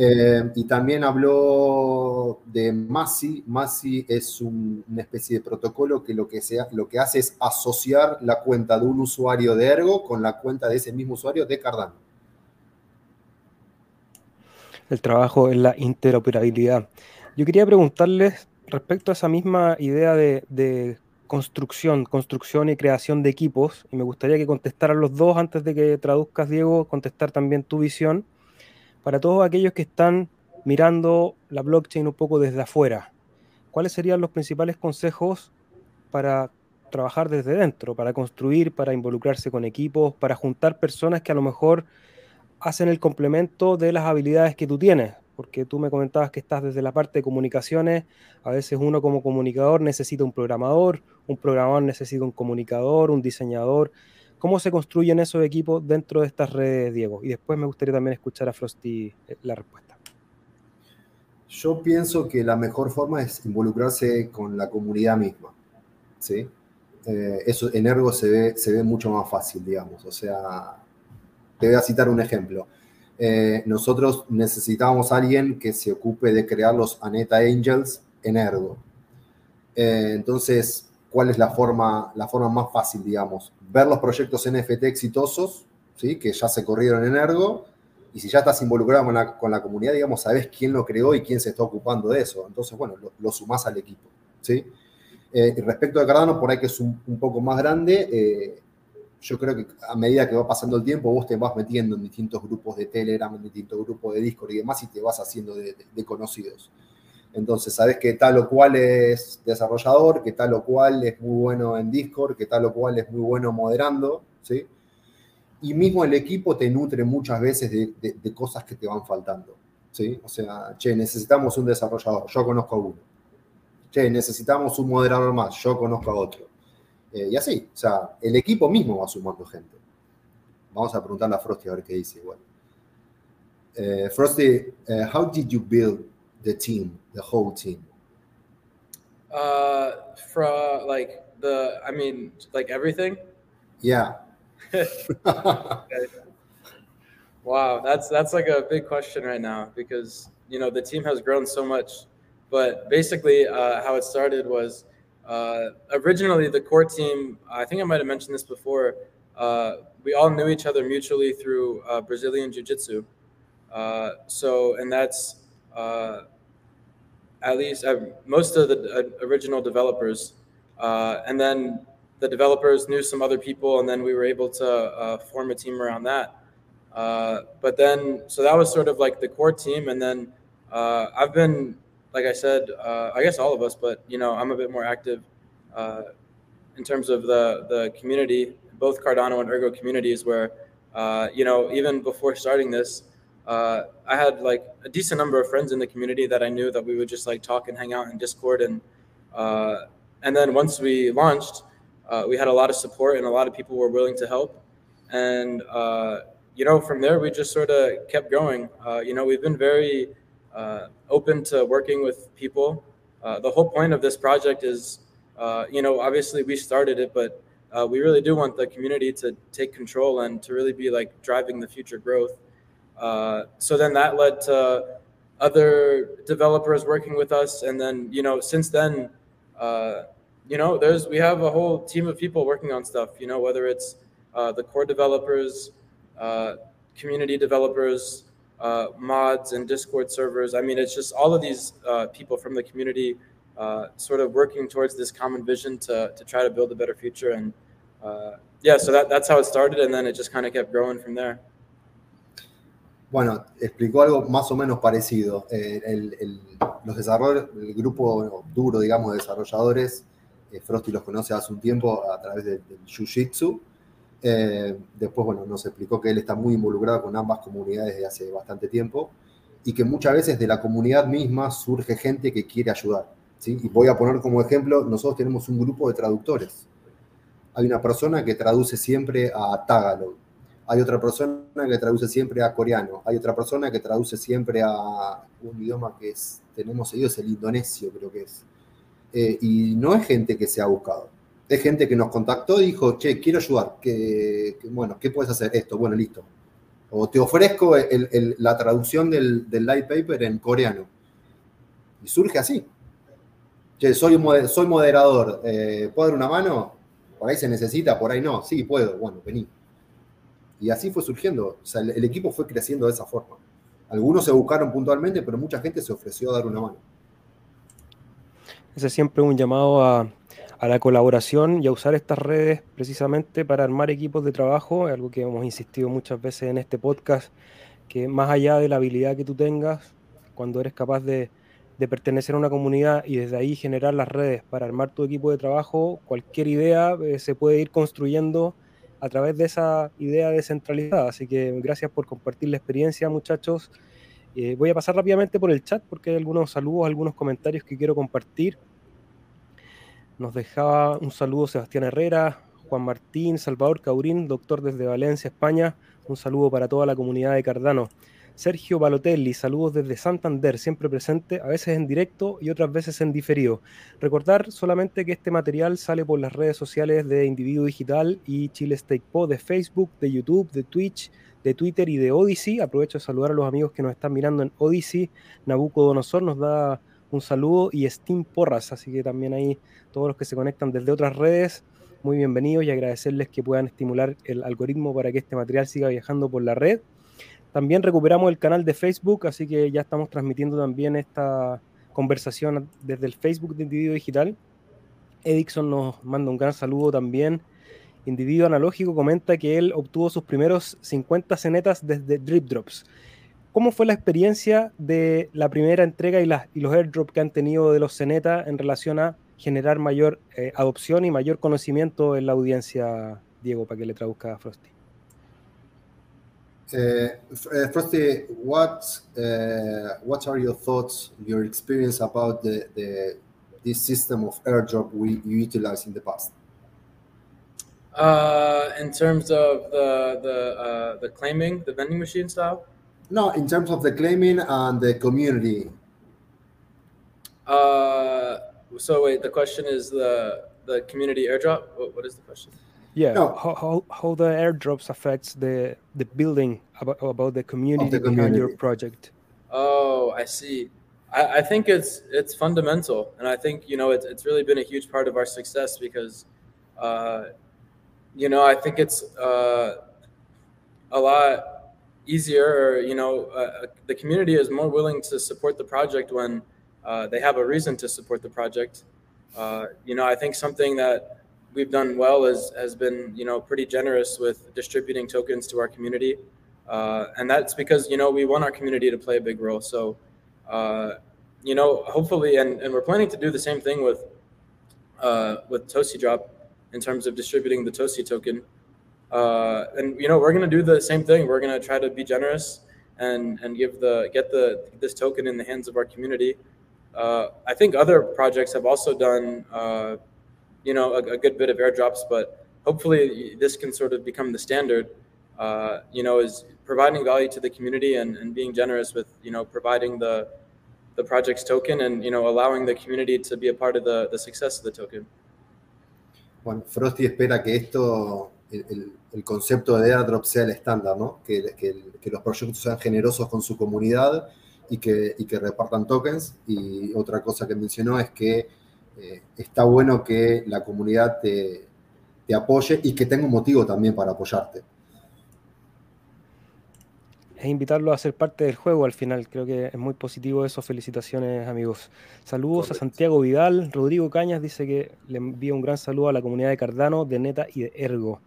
Eh, y también habló de Masi. Masi es una especie de protocolo que lo que, lo que hace es asociar la cuenta de un usuario de Ergo con la cuenta de ese mismo usuario de Cardano. el trabajo en la interoperabilidad. Yo quería preguntarles respecto a esa misma idea de, construcción, construcción y creación de equipos, y me gustaría que contestaran los dos antes de que traduzcas, Diego, contestar también tu visión, para todos aquellos que están mirando la blockchain un poco desde afuera. ¿Cuáles serían los principales consejos para trabajar desde dentro, para construir, para involucrarse con equipos, para juntar personas que a lo mejor hacen el complemento de las habilidades que tú tienes? porque tú me comentabas que estás desde la parte de comunicaciones, a veces uno como comunicador necesita un programador, un programador necesita un comunicador, un diseñador. ¿Cómo se construyen esos equipos dentro de estas redes, Diego? Y después me gustaría también escuchar a Frosty eh, la respuesta. Yo pienso que la mejor forma es involucrarse con la comunidad misma. ¿sí? Eh, eso en Ergo se ve, se ve mucho más fácil, digamos. O sea, te voy a citar un ejemplo. Eh, nosotros necesitábamos a alguien que se ocupe de crear los Aneta Angels en Ergo. Entonces, ¿cuál es la forma, la forma más fácil, digamos? Ver los proyectos NFT exitosos, ¿sí? que ya se corrieron en Ergo, y si ya estás involucrado con la, comunidad, digamos, sabes quién lo creó y quién se está ocupando de eso. Entonces, bueno, lo, sumás al equipo. ¿sí? Eh, respecto a Cardano, por ahí que es un, un poco más grande, yo creo que a medida que va pasando el tiempo, vos te vas metiendo en distintos grupos de Telegram, en distintos grupos de Discord y demás, y te vas haciendo de, conocidos. Entonces, sabes que tal o cual es desarrollador, que tal o cual es muy bueno en Discord, que tal o cual es muy bueno moderando, ¿sí? Y mismo el equipo te nutre muchas veces de, cosas que te van faltando, ¿sí? O sea, che, necesitamos un desarrollador, yo conozco a uno. Che, necesitamos un moderador más, yo conozco a otro eh, y así, o sea, el equipo mismo va sumando gente. Vamos a preguntarle a Frosty a ver qué dice igual. Uh, Frosty, uh, how did you build the team, the whole team? Uh, from like the, I mean, like everything. Yeah. wow, that's that's like a big question right now because you know the team has grown so much. But basically, uh, how it started was uh, originally, the core team, I think I might have mentioned this before, uh, we all knew each other mutually through uh, Brazilian Jiu Jitsu. Uh, so, and that's uh, at least uh, most of the original developers. and then the developers knew some other people, and then we were able to form a team around that. but then, so that was sort of like the core team. And then I've been like I said, uh, I guess all of us, but you know, I'm a bit more active uh, in terms of the the community, both Cardano and Ergo communities, where uh, you know, even before starting this, uh, I had like a decent number of friends in the community that I knew that we would just like talk and hang out in Discord, and uh, and then once we launched, uh, we had a lot of support and a lot of people were willing to help, and you know, from there we just sort of kept going. you know, we've been very uh, open to working with people. Uh, the whole point of this project is, uh, you know, obviously we started it, but uh, we really do want the community to take control and to really be like driving the future growth. Uh, so then that led to other developers working with us, and then you know, since then, uh, you know, there's we have a whole team of people working on stuff. You know, whether it's the core developers, community developers, uh, mods and Discord servers. I mean, it's just all of these uh, people from the community uh, sort of working towards this common vision to, to try to build a better future. And uh, yeah, so that, that's how it started, and then it just kind of kept growing from there. Bueno, explicó algo más o menos parecido. Eh, el, los desarrolladores, el grupo duro, digamos, de desarrolladores, eh, Frosty los conoce hace un tiempo a través del, del Jiu-Jitsu, Eh, después, bueno, nos explicó que él está muy involucrado con ambas comunidades desde hace bastante tiempo y que muchas veces de la comunidad misma surge gente que quiere ayudar. ¿sí? Y voy a poner como ejemplo, nosotros tenemos un grupo de traductores. Hay una persona que traduce siempre a Tagalog, hay otra persona que traduce siempre a coreano, hay otra persona que traduce siempre a un idioma que es, tenemos ellos, el indonesio creo que es. Eh, y no es gente que se ha buscado de gente que nos contactó y dijo, che, quiero ayudar, que, bueno, ¿qué puedes hacer? Esto, bueno, listo. O te ofrezco la traducción del, del, light paper en coreano. Y surge así. Che, soy, soy moderador, eh, ¿puedo dar una mano? Por ahí se necesita, por ahí no. Sí, puedo, bueno, vení. Y así fue surgiendo. El, equipo fue creciendo de esa forma. Algunos se buscaron puntualmente, pero mucha gente se ofreció a dar una mano. Ese es siempre un llamado a, a la colaboración y a usar estas redes precisamente para armar equipos de trabajo, algo que hemos insistido muchas veces en este podcast, que más allá de la habilidad que tú tengas, cuando eres capaz de, pertenecer a una comunidad y desde ahí generar las redes para armar tu equipo de trabajo, cualquier idea eh, se puede ir construyendo a través de esa idea descentralizada. Así que gracias por compartir la experiencia, muchachos. Eh, voy a pasar rápidamente por el chat porque hay algunos saludos, algunos comentarios que quiero compartir. Nos dejaba un saludo Sebastián Herrera, Juan Martín, Salvador Caurín, doctor desde Valencia, España. Un saludo para toda la comunidad de Cardano. Sergio Balotelli, saludos desde Santander, siempre presente, a veces en directo y otras veces en diferido. Recordar solamente que este material sale por las redes sociales de Individuo Digital y Chile Stake Pod de Facebook, de YouTube, de Twitch, de Twitter y de Odyssey. Aprovecho de saludar a los amigos que nos están mirando en Odyssey. Nabucodonosor nos da un saludo y Steam Porras, así que también ahí todos los que se conectan desde otras redes, muy bienvenidos y agradecerles que puedan estimular el algoritmo para que este material siga viajando por la red. También recuperamos el canal de Facebook, así que ya estamos transmitiendo también esta conversación desde el Facebook de Individuo Digital. Edixon nos manda un gran saludo también. Individuo Analógico comenta que él obtuvo sus primeros 50 cenetas desde Drip Drops. ¿Cómo fue la experiencia de la primera entrega y, los airdrops que han tenido de los cenetas en relación a generar mayor eh, adopción y mayor conocimiento en la audiencia, Diego, para que le traduzca a Frosty? Uh, Frosty, what uh, what are your thoughts, your experience about the, the this system of airdrop we utilized in the past? Uh, in terms of the the uh, the claiming, the vending machine style. No, in terms of the claiming and the community. Uh, so wait, the question is the the community airdrop. what, what is the question? Yeah, no. how, how, how the airdrops affects the the building about, about the community, the community. behind your project. Oh, I see. I, I, think it's it's fundamental, and I think you know it's it's really been a huge part of our success because, uh, you know, I think it's uh, a lot easier. Or, you know, uh, the community is more willing to support the project when uh, they have a reason to support the project. Uh, you know, I think something that we've done well is, has been, you know, pretty generous with distributing tokens to our community. Uh, and that's because, you know, we want our community to play a big role. So, uh, you know, hopefully, and, and we're planning to do the same thing with, uh, with Tosi Drop in terms of distributing the Tosi token. Uh, and, you know, we're going to do the same thing. We're going to try to be generous and, and give the, get the, this token in the hands of our community. Uh, I think other projects have also done, uh, you know a, a, good bit of airdrops but hopefully this can sort of become the standard uh, you know is providing value to the community and, and being generous with you know providing the the project's token and you know allowing the community to be a part of the, the success of the token Juan Frosty espera que esto el, el, concepto de airdrop sea el estándar, ¿no? Que, que, que, los proyectos sean generosos con su comunidad y que, y que repartan tokens. Y otra cosa que mencionó es que eh, está bueno que la comunidad te, te, apoye y que tenga un motivo también para apoyarte. Es invitarlo a ser parte del juego al final, creo que es muy positivo eso, felicitaciones amigos. Saludos a Santiago Vidal, Rodrigo Cañas dice que le envía un gran saludo a la comunidad de Cardano, de Neta y de Ergo.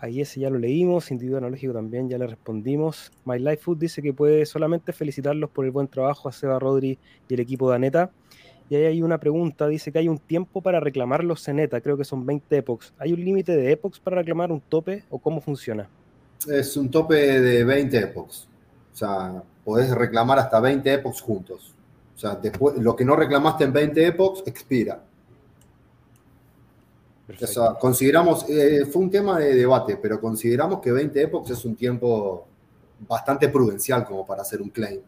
Ahí ese ya lo leímos, individuo analógico también, ya le respondimos. My Life Food dice que puede solamente felicitarlos por el buen trabajo a Seba Rodri y el equipo de Aneta. Y ahí hay una pregunta, dice que hay un tiempo para reclamar los Ceneta, creo que son 20 epochs. ¿Hay un límite de epochs para reclamar un tope o cómo funciona? Es un tope de 20 epochs. O sea, podés reclamar hasta 20 epochs juntos. O sea, después, lo que no reclamaste en 20 epochs expira. O sea, consideramos, eh, fue un tema de debate, pero consideramos que 20 epochs es un tiempo bastante prudencial como para hacer un claim.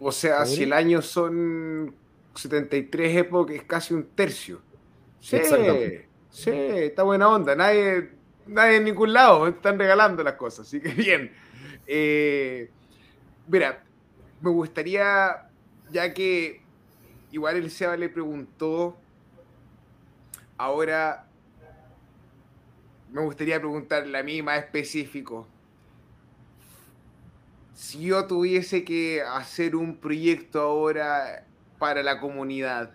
O sea, si el año son 73 épocas, es casi un tercio. Sí, sí, está buena onda. Nadie, nadie en ningún lado están regalando las cosas, así que bien. Eh, mira, me gustaría, ya que igual el Seba le preguntó, ahora me gustaría preguntarle a mí más específico. Si yo tuviese que hacer un proyecto ahora para la comunidad,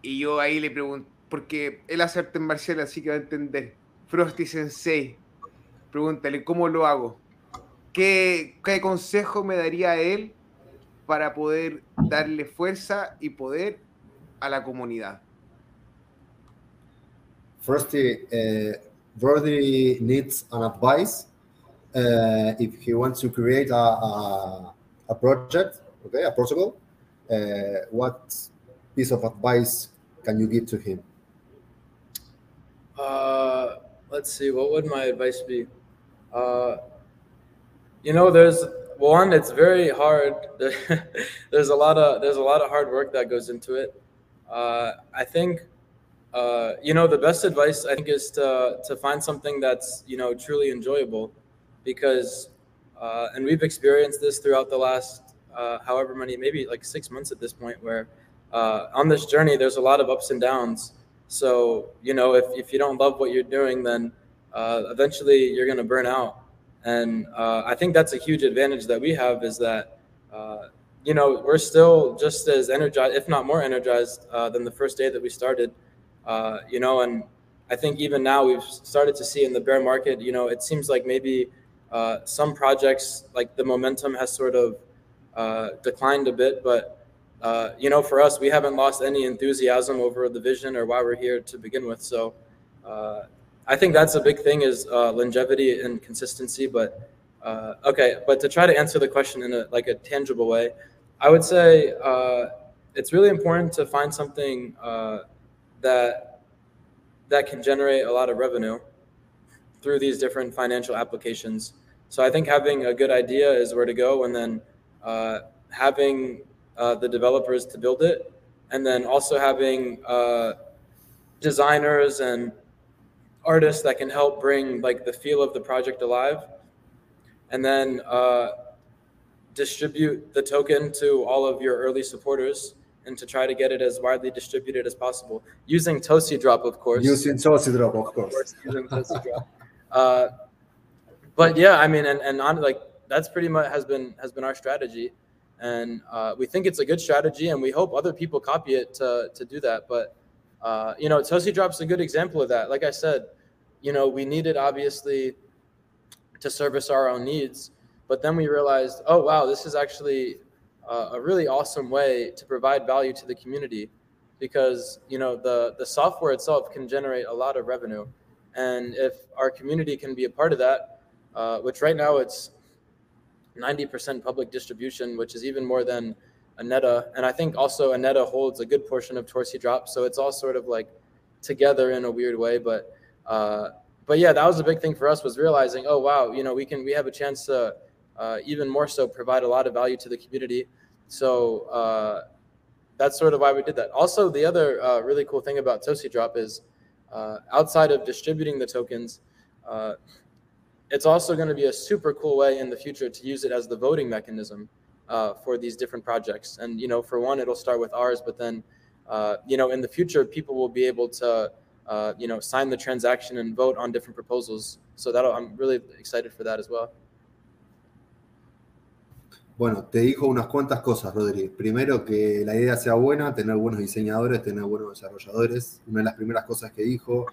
y yo ahí le pregunto, porque él hace arte marcial, así que va a entender. Frosty Sensei, pregúntale, ¿cómo lo hago? ¿Qué, ¿Qué consejo me daría él para poder darle fuerza y poder a la comunidad? Frosty, uh, Frosty needs an advice if he wants to create a, a, a project, okay, a protocol. Uh, what piece of advice can you give to him? Uh, let's see. What would my advice be? Uh, you know, there's one. It's very hard. there's a lot of there's a lot of hard work that goes into it. Uh, I think, uh, you know, the best advice I think is to to find something that's you know truly enjoyable, because, uh, and we've experienced this throughout the last uh, however many, maybe like six months at this point, where uh, on this journey there's a lot of ups and downs. So you know, if if you don't love what you're doing, then uh, eventually you're going to burn out. And uh, I think that's a huge advantage that we have is that, uh, you know, we're still just as energized, if not more energized, than the first day that we started. You know, and I think even now we've started to see in the bear market, you know, it seems like maybe uh, some projects, like the momentum has sort of declined a bit, but uh, you know, for us, we haven't lost any enthusiasm over the vision or why we're here to begin with. So, uh, I think that's a big thing is uh, longevity and consistency. But uh, okay, but to try to answer the question in a like a tangible way, I would say uh, it's really important to find something uh, that that can generate a lot of revenue through these different financial applications. So I think having a good idea is where to go, and then uh, having uh, the developers to build it, and then also having designers and artists that can help bring like the feel of the project alive and then uh, distribute the token to all of your early supporters and to try to get it as widely distributed as possible using Tosi Drop, of course. Using Tosi Drop, of course. Of course using Tosi Drop. Uh, but yeah, I mean, and, and on like that's pretty much has been has been our strategy, and uh, we think it's a good strategy, and we hope other people copy it to to do that. But uh, you know, Tosi Drop's a good example of that. Like I said, you know, we needed obviously to service our own needs, but then we realized, oh wow, this is actually uh, a really awesome way to provide value to the community, because you know the the software itself can generate a lot of revenue, and if our community can be a part of that, uh, which right now it's 90% public distribution, which is even more than Aneta. And I think also Aneta holds a good portion of Torsi Drop. So it's all sort of like together in a weird way. But uh, but yeah, that was a big thing for us was realizing, oh wow, you know, we can we have a chance to uh, even more so provide a lot of value to the community. So uh, that's sort of why we did that. Also, the other uh, really cool thing about Tosi Drop is uh, outside of distributing the tokens, uh, it's also going to be a super cool way in the future to use it as the voting mechanism for these different projects. And you know, for one, it'll start with ours, but then you know, in the future, people will be able to uh, you know, sign the transaction and vote on different proposals. So that I'm really excited for that as well. Bueno, te dijo unas cuantas cosas, Rodri. Primero, que la idea sea buena, tener buenos diseñadores, tener buenos desarrolladores. Una de las primeras cosas que dijo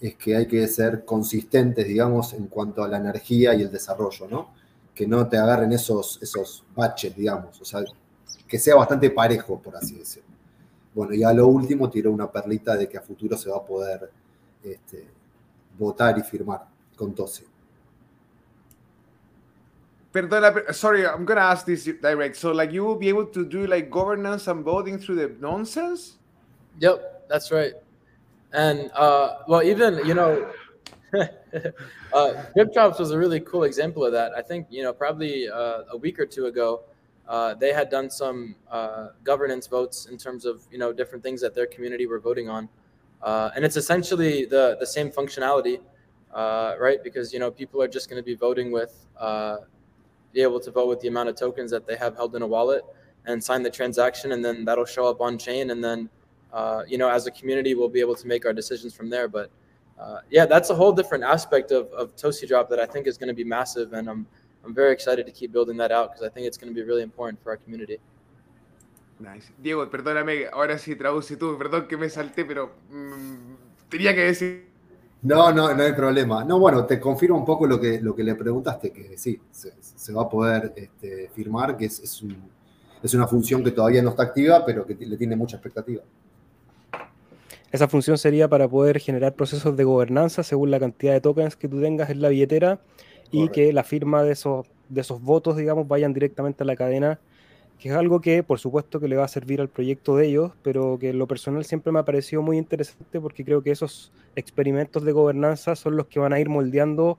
es que hay que ser consistentes, digamos, en cuanto a la energía y el desarrollo, ¿no? Que no te agarren esos, esos baches, digamos. O sea, que sea bastante parejo, por así decirlo. Bueno, y a lo último tiró una perlita de que a futuro se va a poder este, votar y firmar con Tose. Perdona, sorry, I'm gonna ask this direct. So, like, you will be able to do like governance and voting through the nonsense? Yep, that's right. And uh, well, even you know, uh, Drops was a really cool example of that. I think you know probably uh, a week or two ago, uh, they had done some uh, governance votes in terms of you know different things that their community were voting on, uh, and it's essentially the the same functionality, uh, right? Because you know people are just going to be voting with uh, be able to vote with the amount of tokens that they have held in a wallet and sign the transaction, and then that'll show up on chain, and then uh, you know as a community we'll be able to make our decisions from there. But uh, yeah, that's a whole different aspect of of Tosi Drop that I think is going to be massive, and I'm I'm very excited to keep building that out because I think it's going to be really important for our community. Nice. Diego, perdóname, ahora sí traduce tú, perdón que me salté, pero mmm, tenía que decir. No, no, no hay problema. No, bueno, te confirmo un poco lo que, lo que le preguntaste, que sí, se, se va a poder este, firmar, que es, es, un, es, una función que todavía no está activa, pero que le tiene mucha expectativa. Esa función sería para poder generar procesos de gobernanza según la cantidad de tokens que tú tengas en la billetera y Correcto. que la firma de esos, de esos votos, digamos, vayan directamente a la cadena que es algo que por supuesto que le va a servir al proyecto de ellos, pero que en lo personal siempre me ha parecido muy interesante porque creo que esos experimentos de gobernanza son los que van a ir moldeando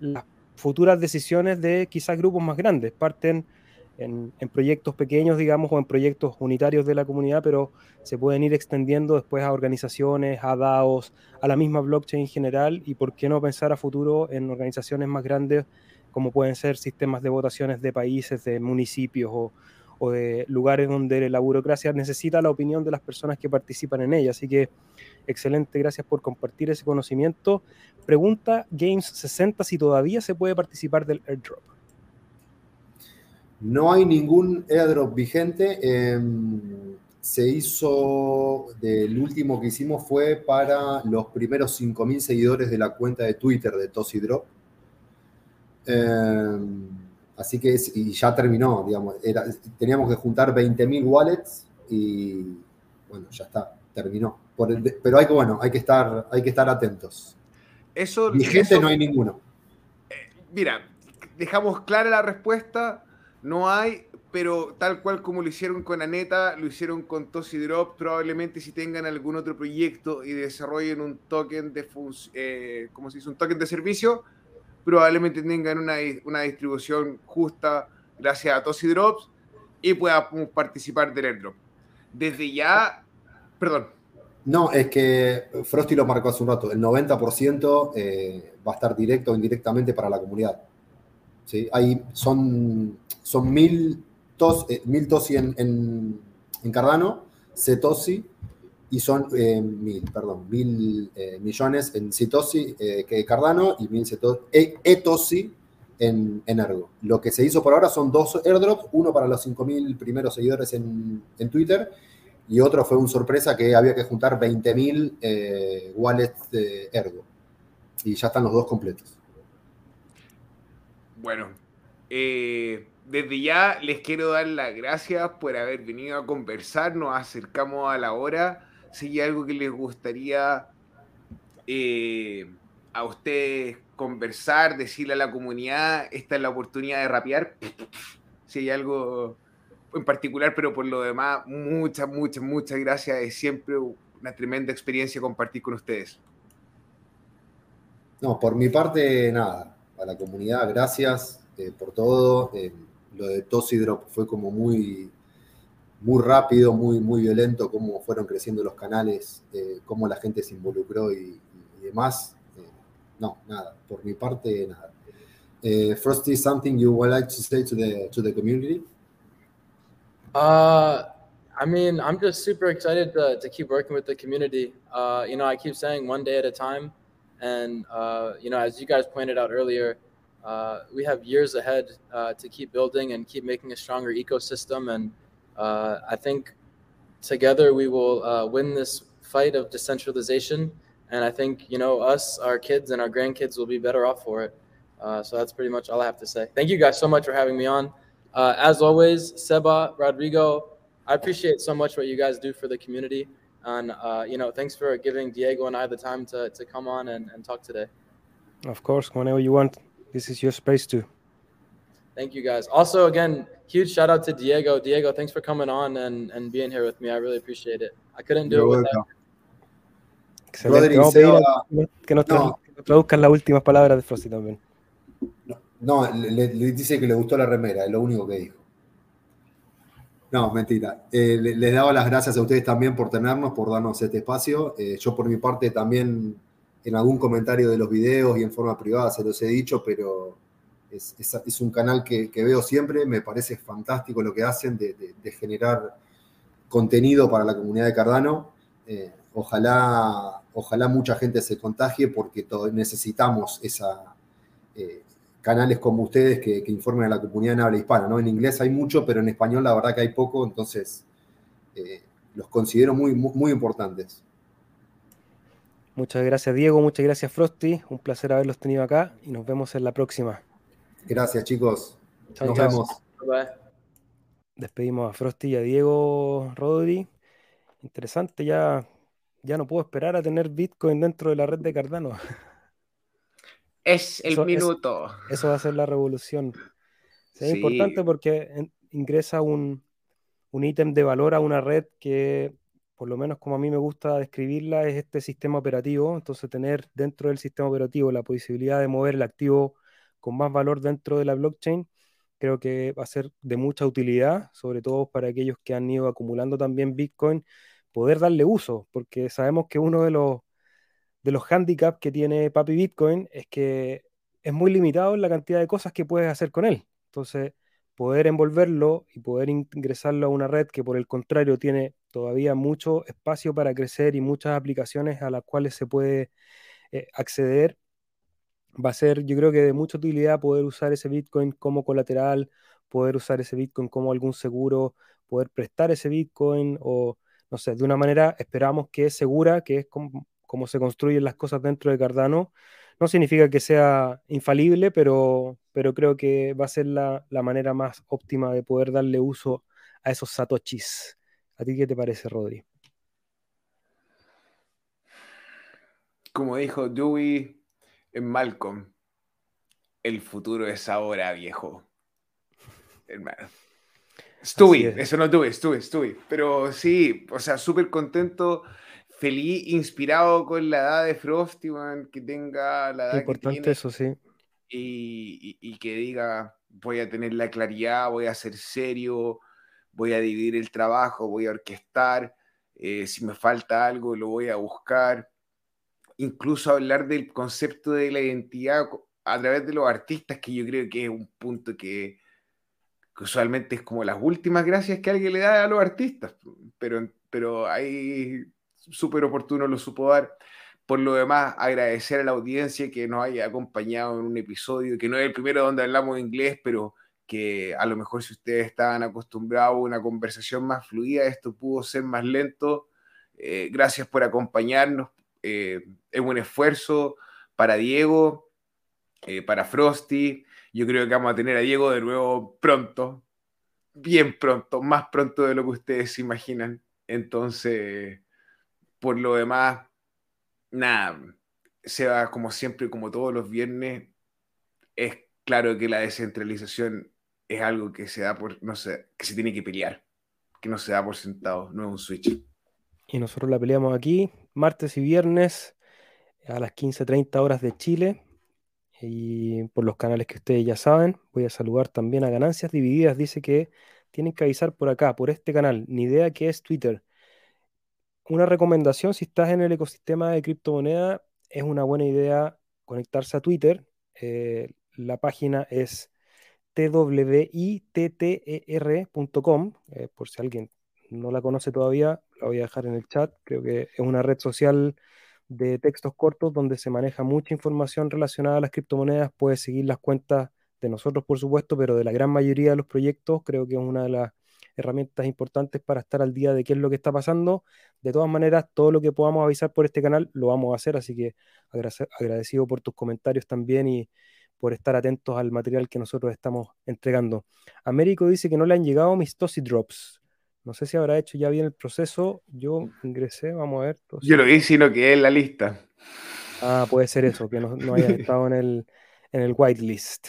las futuras decisiones de quizás grupos más grandes. Parten en, en, proyectos pequeños, digamos, o en proyectos unitarios de la comunidad, pero se pueden ir extendiendo después a organizaciones, a DAOs, a la misma blockchain en general, y por qué no pensar a futuro en organizaciones más grandes como pueden ser sistemas de votaciones de países, de municipios o, o de lugares donde la burocracia necesita la opinión de las personas que participan en ella. Así que excelente, gracias por compartir ese conocimiento. Pregunta Games 60 si todavía se puede participar del airdrop. No hay ningún airdrop vigente. Eh, se hizo, del último que hicimos fue para los primeros 5.000 seguidores de la cuenta de Twitter de Tosi Drop. Eh, Así que y ya terminó, digamos, era, teníamos que juntar 20.000 wallets y bueno, ya está, terminó. pero hay que, bueno, hay que estar, hay que estar atentos. Eso, Vigente no hay ninguno. Eh, mira, dejamos clara la respuesta, no hay, pero tal cual como lo hicieron con Aneta, lo hicieron con Tosi Drop, probablemente si tengan algún otro proyecto y desarrollen un token de, eh, ¿cómo se dice? Un token de servicio, probablemente tengan una, una distribución justa gracias a Tosi Drops y puedan participar del airdrop. Desde ya, perdón. No, es que Frosty lo marcó hace un rato, el 90% eh, va a estar directo o indirectamente para la comunidad. ¿Sí? Ahí son, son mil, tos, eh, mil Tosi en, en, en Cardano, Cetosi y son eh, mil, perdón, mil eh, millones en Citosi, eh, que Cardano, y mil e, Etosi en, en, Ergo. Lo que se hizo por ahora son dos airdrops, uno para los 5.000 primeros seguidores en, en, Twitter y otro fue una sorpresa que había que juntar 20.000 eh, wallets de Ergo. Y ya están los dos completos. Bueno, desde ya les quiero dar las gracias por haber venido a conversar, nos acercamos a la hora si hay algo que les gustaría eh, a ustedes conversar, decirle a la comunidad, esta es la oportunidad de rapear, si hay algo en particular, pero por lo demás, muchas, muchas, muchas gracias. Es siempre una tremenda experiencia compartir con ustedes. No, por mi parte, nada. A la comunidad, gracias eh, por todo. Eh, lo de Tosidrop fue como muy muy rápido, muy, muy violento, cómo fueron creciendo los canales, eh, cómo la gente se involucró y, y demás. Eh, no, nada, por mi parte, nada. Uh, Frosty, something you would like to say to the to the community? Uh, I mean, I'm just super excited to, to keep working with the community. Uh, you know, I keep saying one day at a time, and uh, you know, as you guys pointed out earlier, uh, we have years ahead uh, to keep building and keep making a stronger ecosystem and uh, I think together we will uh, win this fight of decentralization. And I think, you know, us, our kids, and our grandkids will be better off for it. Uh, so that's pretty much all I have to say. Thank you guys so much for having me on. Uh, as always, Seba, Rodrigo, I appreciate so much what you guys do for the community. And, uh, you know, thanks for giving Diego and I the time to, to come on and, and talk today. Of course, whenever you want. This is your space too. Thank you guys. Also, again, huge shout out to Diego. Diego, thanks for coming on and, and being here with me. I really appreciate it. I couldn't do You're it without. Excelente. Vamos a pedir a, que nos, no. traduzcan las últimas palabras de Frosty también. No, no le, le, dice que le gustó la remera, es lo único que dijo. No, mentira. Eh, les le daba las gracias a ustedes también por tenernos, por darnos este espacio. Eh, yo por mi parte también en algún comentario de los videos y en forma privada se los he dicho, pero es, un canal que, veo siempre, me parece fantástico lo que hacen de, generar contenido para la comunidad de Cardano. Eh, ojalá, ojalá mucha gente se contagie porque necesitamos esa, eh, canales como ustedes que, informen a la comunidad en habla hispana. ¿no? En inglés hay mucho, pero en español la verdad que hay poco, entonces eh, los considero muy, muy, importantes. Muchas gracias Diego, muchas gracias Frosty, un placer haberlos tenido acá y nos vemos en la próxima. Gracias chicos, nos vemos. Despedimos a Frosty y a Diego Rodri. Interesante, ya, ya no puedo esperar a tener Bitcoin dentro de la red de Cardano. Es el minuto. eso va a ser la revolución. Es importante porque ingresa un, un ítem de valor a una red que, por lo menos como a mí me gusta describirla, es este sistema operativo. Entonces, tener dentro del sistema operativo la posibilidad de mover el activo con más valor dentro de la blockchain, creo que va a ser de mucha utilidad, sobre todo para aquellos que han ido acumulando también Bitcoin, poder darle uso, porque sabemos que uno de los de los handicaps que tiene Papi Bitcoin es que es muy limitado en la cantidad de cosas que puedes hacer con él. Entonces, poder envolverlo y poder ingresarlo a una red que por el contrario tiene todavía mucho espacio para crecer y muchas aplicaciones a las cuales se puede eh, acceder, va a ser yo creo que de mucha utilidad poder usar ese Bitcoin como colateral, poder usar ese Bitcoin como algún seguro, poder prestar ese Bitcoin o no sé, de una manera esperamos que es segura, que es como, cómo se construyen las cosas dentro de Cardano. No significa que sea infalible, pero, pero creo que va a ser la, manera más óptima de poder darle uso a esos satoshis. ¿A ti qué te parece, Rodri? Como dijo Dewey en Malcolm, el futuro es ahora, viejo. Hermano. Stewie, eso no Dewey, Stewie, Stewie. Pero sí, o sea, súper contento feliz, inspirado con la edad de Frosty, que tenga la edad importante que tiene, eso, sí. Y, que diga, voy a tener la claridad, voy a ser serio, voy a dividir el trabajo, voy a orquestar, eh, si me falta algo lo voy a buscar. Incluso hablar del concepto de la identidad a través de los artistas, que yo creo que es un punto que, usualmente es como las últimas gracias que alguien le da a los artistas, pero, pero hay súper oportuno lo supo dar. Por lo demás, agradecer a la audiencia que nos haya acompañado en un episodio, que no es el primero donde hablamos inglés, pero que a lo mejor si ustedes estaban acostumbrados a una conversación más fluida, esto pudo ser más lento. Eh, gracias por acompañarnos. Eh, es un esfuerzo para Diego, eh, para Frosty. Yo creo que vamos a tener a Diego de nuevo pronto, bien pronto, más pronto de lo que ustedes se imaginan. Entonces, por lo demás, nada, se va como siempre, como todos los viernes. Es claro que la descentralización es algo que se da por, no sé, que se tiene que pelear, que no se da por sentado, no es un switch. Y nosotros la peleamos aquí, martes y viernes, a las 15.30 horas de Chile. Y por los canales que ustedes ya saben, voy a saludar también a Ganancias Divididas. Dice que tienen que avisar por acá, por este canal. Ni idea que es Twitter una recomendación, si estás en el ecosistema de criptomoneda, es una buena idea conectarse a Twitter. Eh, la página es twitter.com, eh, por si alguien no la conoce todavía, la voy a dejar en el chat. Creo que es una red social de textos cortos donde se maneja mucha información relacionada a las criptomonedas. Puedes seguir las cuentas de nosotros, por supuesto, pero de la gran mayoría de los proyectos, creo que es una de las herramientas importantes para estar al día de qué es lo que está pasando. De todas maneras, todo lo que podamos avisar por este canal lo vamos a hacer, así que agradecido por tus comentarios también y por estar atentos al material que nosotros estamos entregando. Américo dice que no le han llegado mis Tosi Drops. No sé si habrá hecho ya bien el proceso. Yo ingresé, vamos a ver. Yo lo vi, sino que es la lista. Ah, puede ser eso, que no, no haya estado en el, en el whitelist.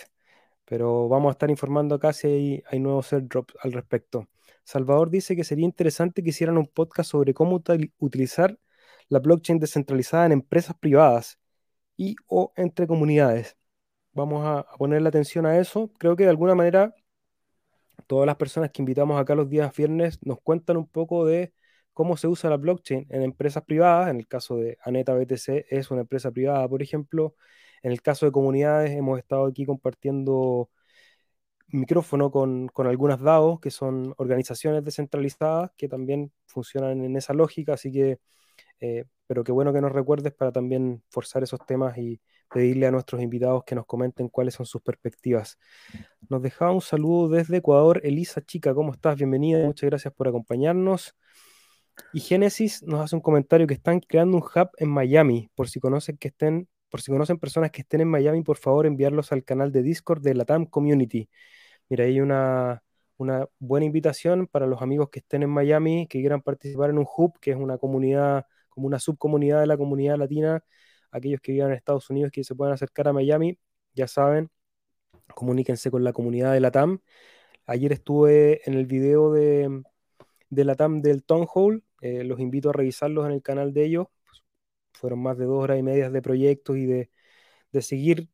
Pero vamos a estar informando acá si hay, hay nuevos airdrops al respecto. Salvador dice que sería interesante que hicieran un podcast sobre cómo utilizar la blockchain descentralizada en empresas privadas y o entre comunidades. Vamos a, poner la atención a eso. Creo que de alguna manera todas las personas que invitamos acá los días viernes nos cuentan un poco de cómo se usa la blockchain en empresas privadas. En el caso de Aneta BTC es una empresa privada, por ejemplo. En el caso de comunidades hemos estado aquí compartiendo micrófono con, con algunas DAO, que son organizaciones descentralizadas que también funcionan en esa lógica, así que, eh, pero qué bueno que nos recuerdes para también forzar esos temas y pedirle a nuestros invitados que nos comenten cuáles son sus perspectivas. Nos dejaba un saludo desde Ecuador. Elisa Chica, ¿cómo estás? Bienvenida. Muchas gracias por acompañarnos. Y Génesis nos hace un comentario que están creando un hub en Miami. Por si conocen que estén, por si conocen personas que estén en Miami, por favor enviarlos al canal de Discord de la TAM Community. Mira, hay una, una buena invitación para los amigos que estén en Miami, que quieran participar en un hub, que es una comunidad, como una subcomunidad de la comunidad latina. Aquellos que vivan en Estados Unidos que se puedan acercar a Miami, ya saben, comuníquense con la comunidad de la TAM. Ayer estuve en el video de, de la TAM del Town Hall, eh, los invito a revisarlos en el canal de ellos. fueron más de dos horas y media de proyectos y de, de seguir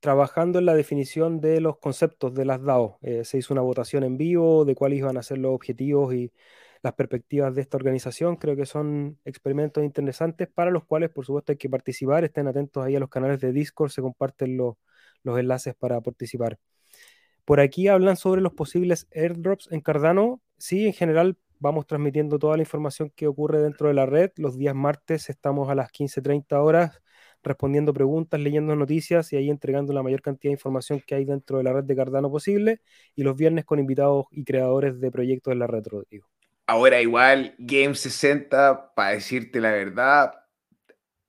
trabajando en la definición de los conceptos de las DAO. Eh, se hizo una votación en vivo de cuáles iban a ser los objetivos y las perspectivas de esta organización. Creo que son experimentos interesantes para los cuales, por supuesto, hay que participar. Estén atentos ahí a los canales de Discord, se comparten los, los enlaces para participar. Por aquí hablan sobre los posibles airdrops en Cardano. Sí, en general vamos transmitiendo toda la información que ocurre dentro de la red. Los días martes estamos a las 15.30 horas respondiendo preguntas, leyendo noticias y ahí entregando la mayor cantidad de información que hay dentro de la red de Cardano posible. Y los viernes con invitados y creadores de proyectos en la red, Rodrigo. Ahora igual, Game 60, para decirte la verdad,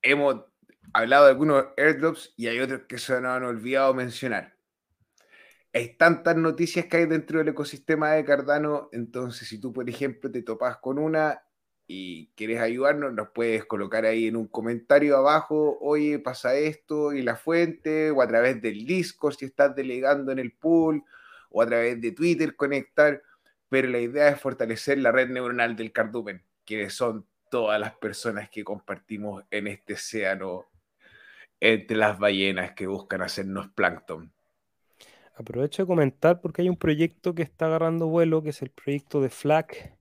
hemos hablado de algunos airdrops y hay otros que se nos han olvidado mencionar. Hay tantas noticias que hay dentro del ecosistema de Cardano, entonces si tú, por ejemplo, te topas con una y quieres ayudarnos, nos puedes colocar ahí en un comentario abajo, oye, pasa esto y la fuente, o a través del Discord si estás delegando en el pool, o a través de Twitter conectar, pero la idea es fortalecer la red neuronal del cardumen, que son todas las personas que compartimos en este océano entre las ballenas que buscan hacernos plancton. Aprovecho de comentar porque hay un proyecto que está agarrando vuelo, que es el proyecto de FLAC,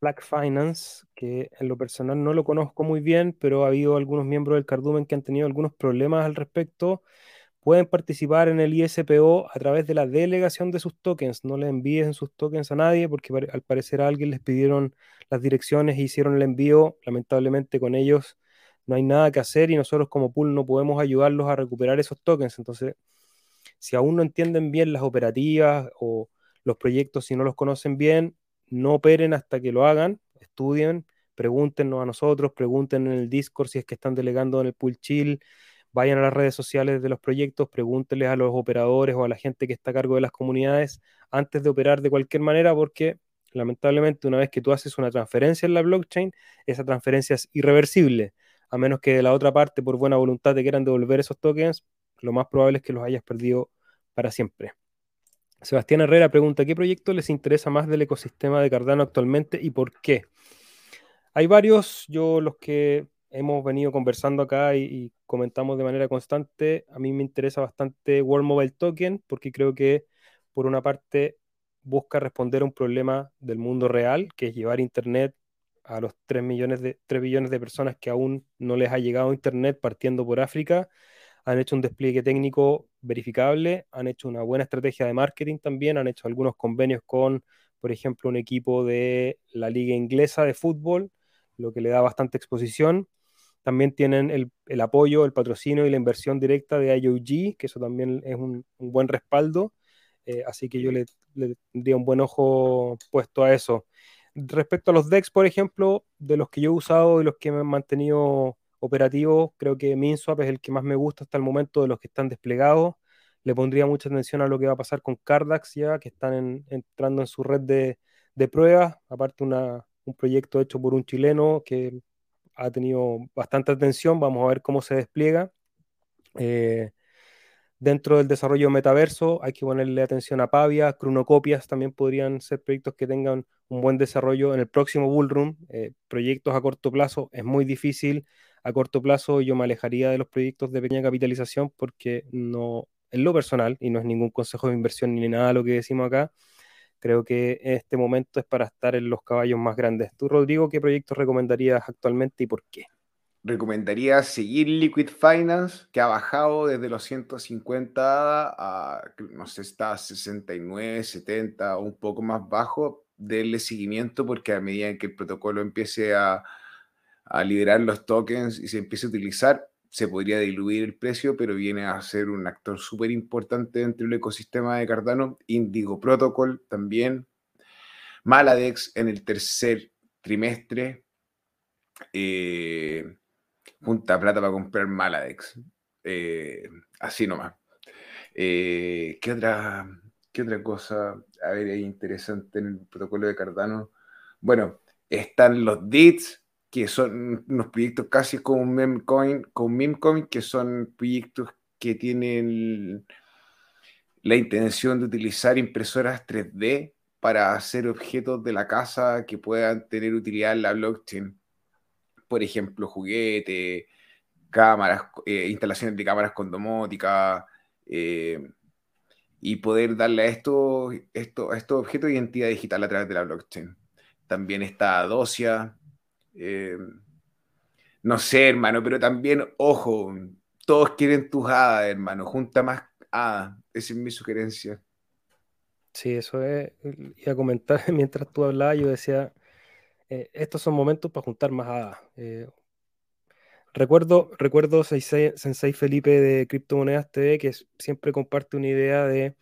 Black Finance, que en lo personal no lo conozco muy bien, pero ha habido algunos miembros del Cardumen que han tenido algunos problemas al respecto. Pueden participar en el ISPO a través de la delegación de sus tokens. No le envíen sus tokens a nadie porque al parecer a alguien les pidieron las direcciones e hicieron el envío. Lamentablemente con ellos no hay nada que hacer y nosotros como pool no podemos ayudarlos a recuperar esos tokens. Entonces, si aún no entienden bien las operativas o los proyectos, si no los conocen bien, no operen hasta que lo hagan, estudien, pregúntenos a nosotros, pregunten en el Discord si es que están delegando en el pool chill, vayan a las redes sociales de los proyectos, pregúntenles a los operadores o a la gente que está a cargo de las comunidades antes de operar de cualquier manera, porque lamentablemente una vez que tú haces una transferencia en la blockchain, esa transferencia es irreversible, a menos que de la otra parte por buena voluntad te quieran devolver esos tokens, lo más probable es que los hayas perdido para siempre. Sebastián Herrera pregunta, ¿qué proyecto les interesa más del ecosistema de Cardano actualmente y por qué? Hay varios, yo los que hemos venido conversando acá y, comentamos de manera constante, a mí me interesa bastante World Mobile Token porque creo que por una parte busca responder a un problema del mundo real, que es llevar Internet a los 3 millones de, 3 billones de personas que aún no les ha llegado Internet partiendo por África han hecho un despliegue técnico verificable, han hecho una buena estrategia de marketing también, han hecho algunos convenios con, por ejemplo, un equipo de la liga inglesa de fútbol, lo que le da bastante exposición. También tienen el, apoyo, el patrocinio y la inversión directa de IOG, que eso también es un, buen respaldo. Eh, así que yo le, le tendría un buen ojo puesto a eso. Respecto a los DEX, por ejemplo, de los que yo he usado y los que me han mantenido operativo, creo que MinSwap es el que más me gusta hasta el momento de los que están desplegados. Le pondría mucha atención a lo que va a pasar con Cardax ya, que están entrando en su red de, de pruebas. Aparte, una, un proyecto hecho por un chileno que ha tenido bastante atención. Vamos a ver cómo se despliega. Eh, dentro del desarrollo metaverso hay que ponerle atención a Pavia, Cronocopias también podrían ser proyectos que tengan un buen desarrollo en el próximo Bullroom. Eh, proyectos a corto plazo es muy difícil a corto plazo yo me alejaría de los proyectos de pequeña capitalización porque no, en lo personal, y no es ningún consejo de inversión ni nada lo que decimos acá, creo que este momento es para estar en los caballos más grandes. Tú, Rodrigo, ¿qué proyectos recomendarías actualmente y por qué? Recomendaría seguir Liquid Finance, que ha bajado desde los 150 a, no sé, está a 69, 70, un poco más bajo. Denle seguimiento porque a medida que el protocolo empiece a, a liberar los tokens y se empiece a utilizar, se podría diluir el precio, pero viene a ser un actor súper importante dentro del ecosistema de Cardano. Indigo Protocol también. Maladex en el tercer trimestre. Eh, junta plata para comprar Maladex. Eh, así nomás. Eh, ¿qué, otra, ¿Qué otra cosa? A ver, interesante en el protocolo de Cardano. Bueno, están los DITs, que son unos proyectos casi como memcoin, con memcoin, que son proyectos que tienen la intención de utilizar impresoras 3D para hacer objetos de la casa que puedan tener utilidad en la blockchain. Por ejemplo, juguetes, cámaras, eh, instalaciones de cámaras con domótica, eh, y poder darle a estos, esto, a estos objetos identidad digital a través de la blockchain. También está Docia, eh, no sé, hermano, pero también, ojo, todos quieren tus hadas, hermano. Junta más hadas. Esa es mi sugerencia. Sí, eso es. Iba a comentar mientras tú hablabas, yo decía, eh, estos son momentos para juntar más hadas. Eh, recuerdo, recuerdo Sensei, Sensei Felipe de Criptomonedas TV que siempre comparte una idea de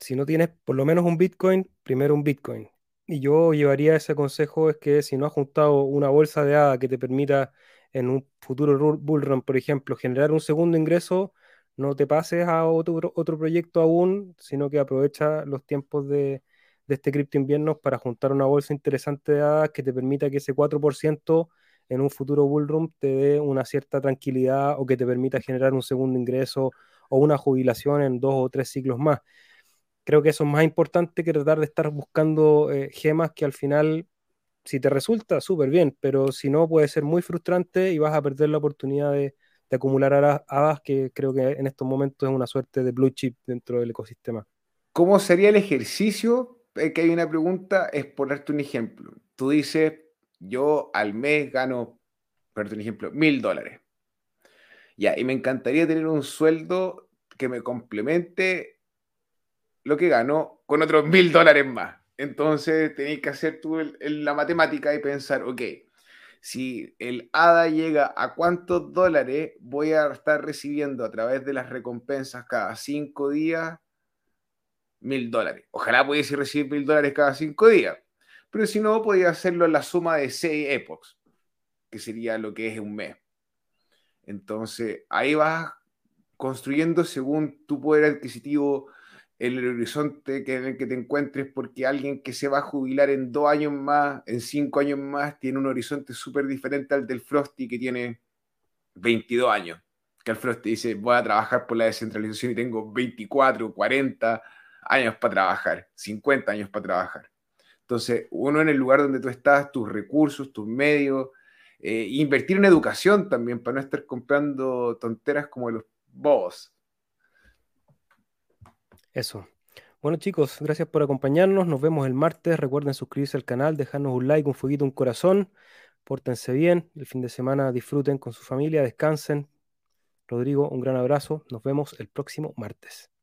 si no tienes por lo menos un Bitcoin, primero un Bitcoin. Y yo llevaría ese consejo es que si no has juntado una bolsa de ADA que te permita en un futuro bullrun, por ejemplo, generar un segundo ingreso, no te pases a otro, otro proyecto aún, sino que aprovecha los tiempos de, este cripto invierno para juntar una bolsa interesante de ADA que te permita que ese 4% en un futuro bullrun te dé una cierta tranquilidad o que te permita generar un segundo ingreso o una jubilación en dos o tres ciclos más creo que eso es más importante que tratar de estar buscando eh, gemas que al final, si te resulta, súper bien, pero si no, puede ser muy frustrante y vas a perder la oportunidad de, acumular hadas, que creo que en estos momentos es una suerte de blue chip dentro del ecosistema. ¿Cómo sería el ejercicio? Eh, que hay una pregunta, es ponerte un ejemplo. Tú dices, yo al mes gano, ponerte un ejemplo, mil dólares. Ya, y me encantaría tener un sueldo que me complemente lo que ganó con otros mil dólares más. Entonces tenéis que hacer tú la matemática y pensar, ok, si el ADA llega a cuántos dólares voy a estar recibiendo a través de las recompensas cada cinco días, mil dólares. Ojalá pudiese recibir mil dólares cada cinco días, pero si no, podía hacerlo en la suma de seis epochs, que sería lo que es un mes. Entonces ahí vas construyendo según tu poder adquisitivo el horizonte en el que te encuentres, porque alguien que se va a jubilar en dos años más, en cinco años más, tiene un horizonte súper diferente al del Frosty que tiene 22 años. Que el Frosty dice, voy a trabajar por la descentralización y tengo 24, 40 años para trabajar, 50 años para trabajar. Entonces, uno en el lugar donde tú estás, tus recursos, tus medios, eh, invertir en educación también, para no estar comprando tonteras como los bobos. Eso. Bueno chicos, gracias por acompañarnos. Nos vemos el martes. Recuerden suscribirse al canal, dejarnos un like, un fueguito, un corazón. Pórtense bien. El fin de semana disfruten con su familia, descansen. Rodrigo, un gran abrazo. Nos vemos el próximo martes.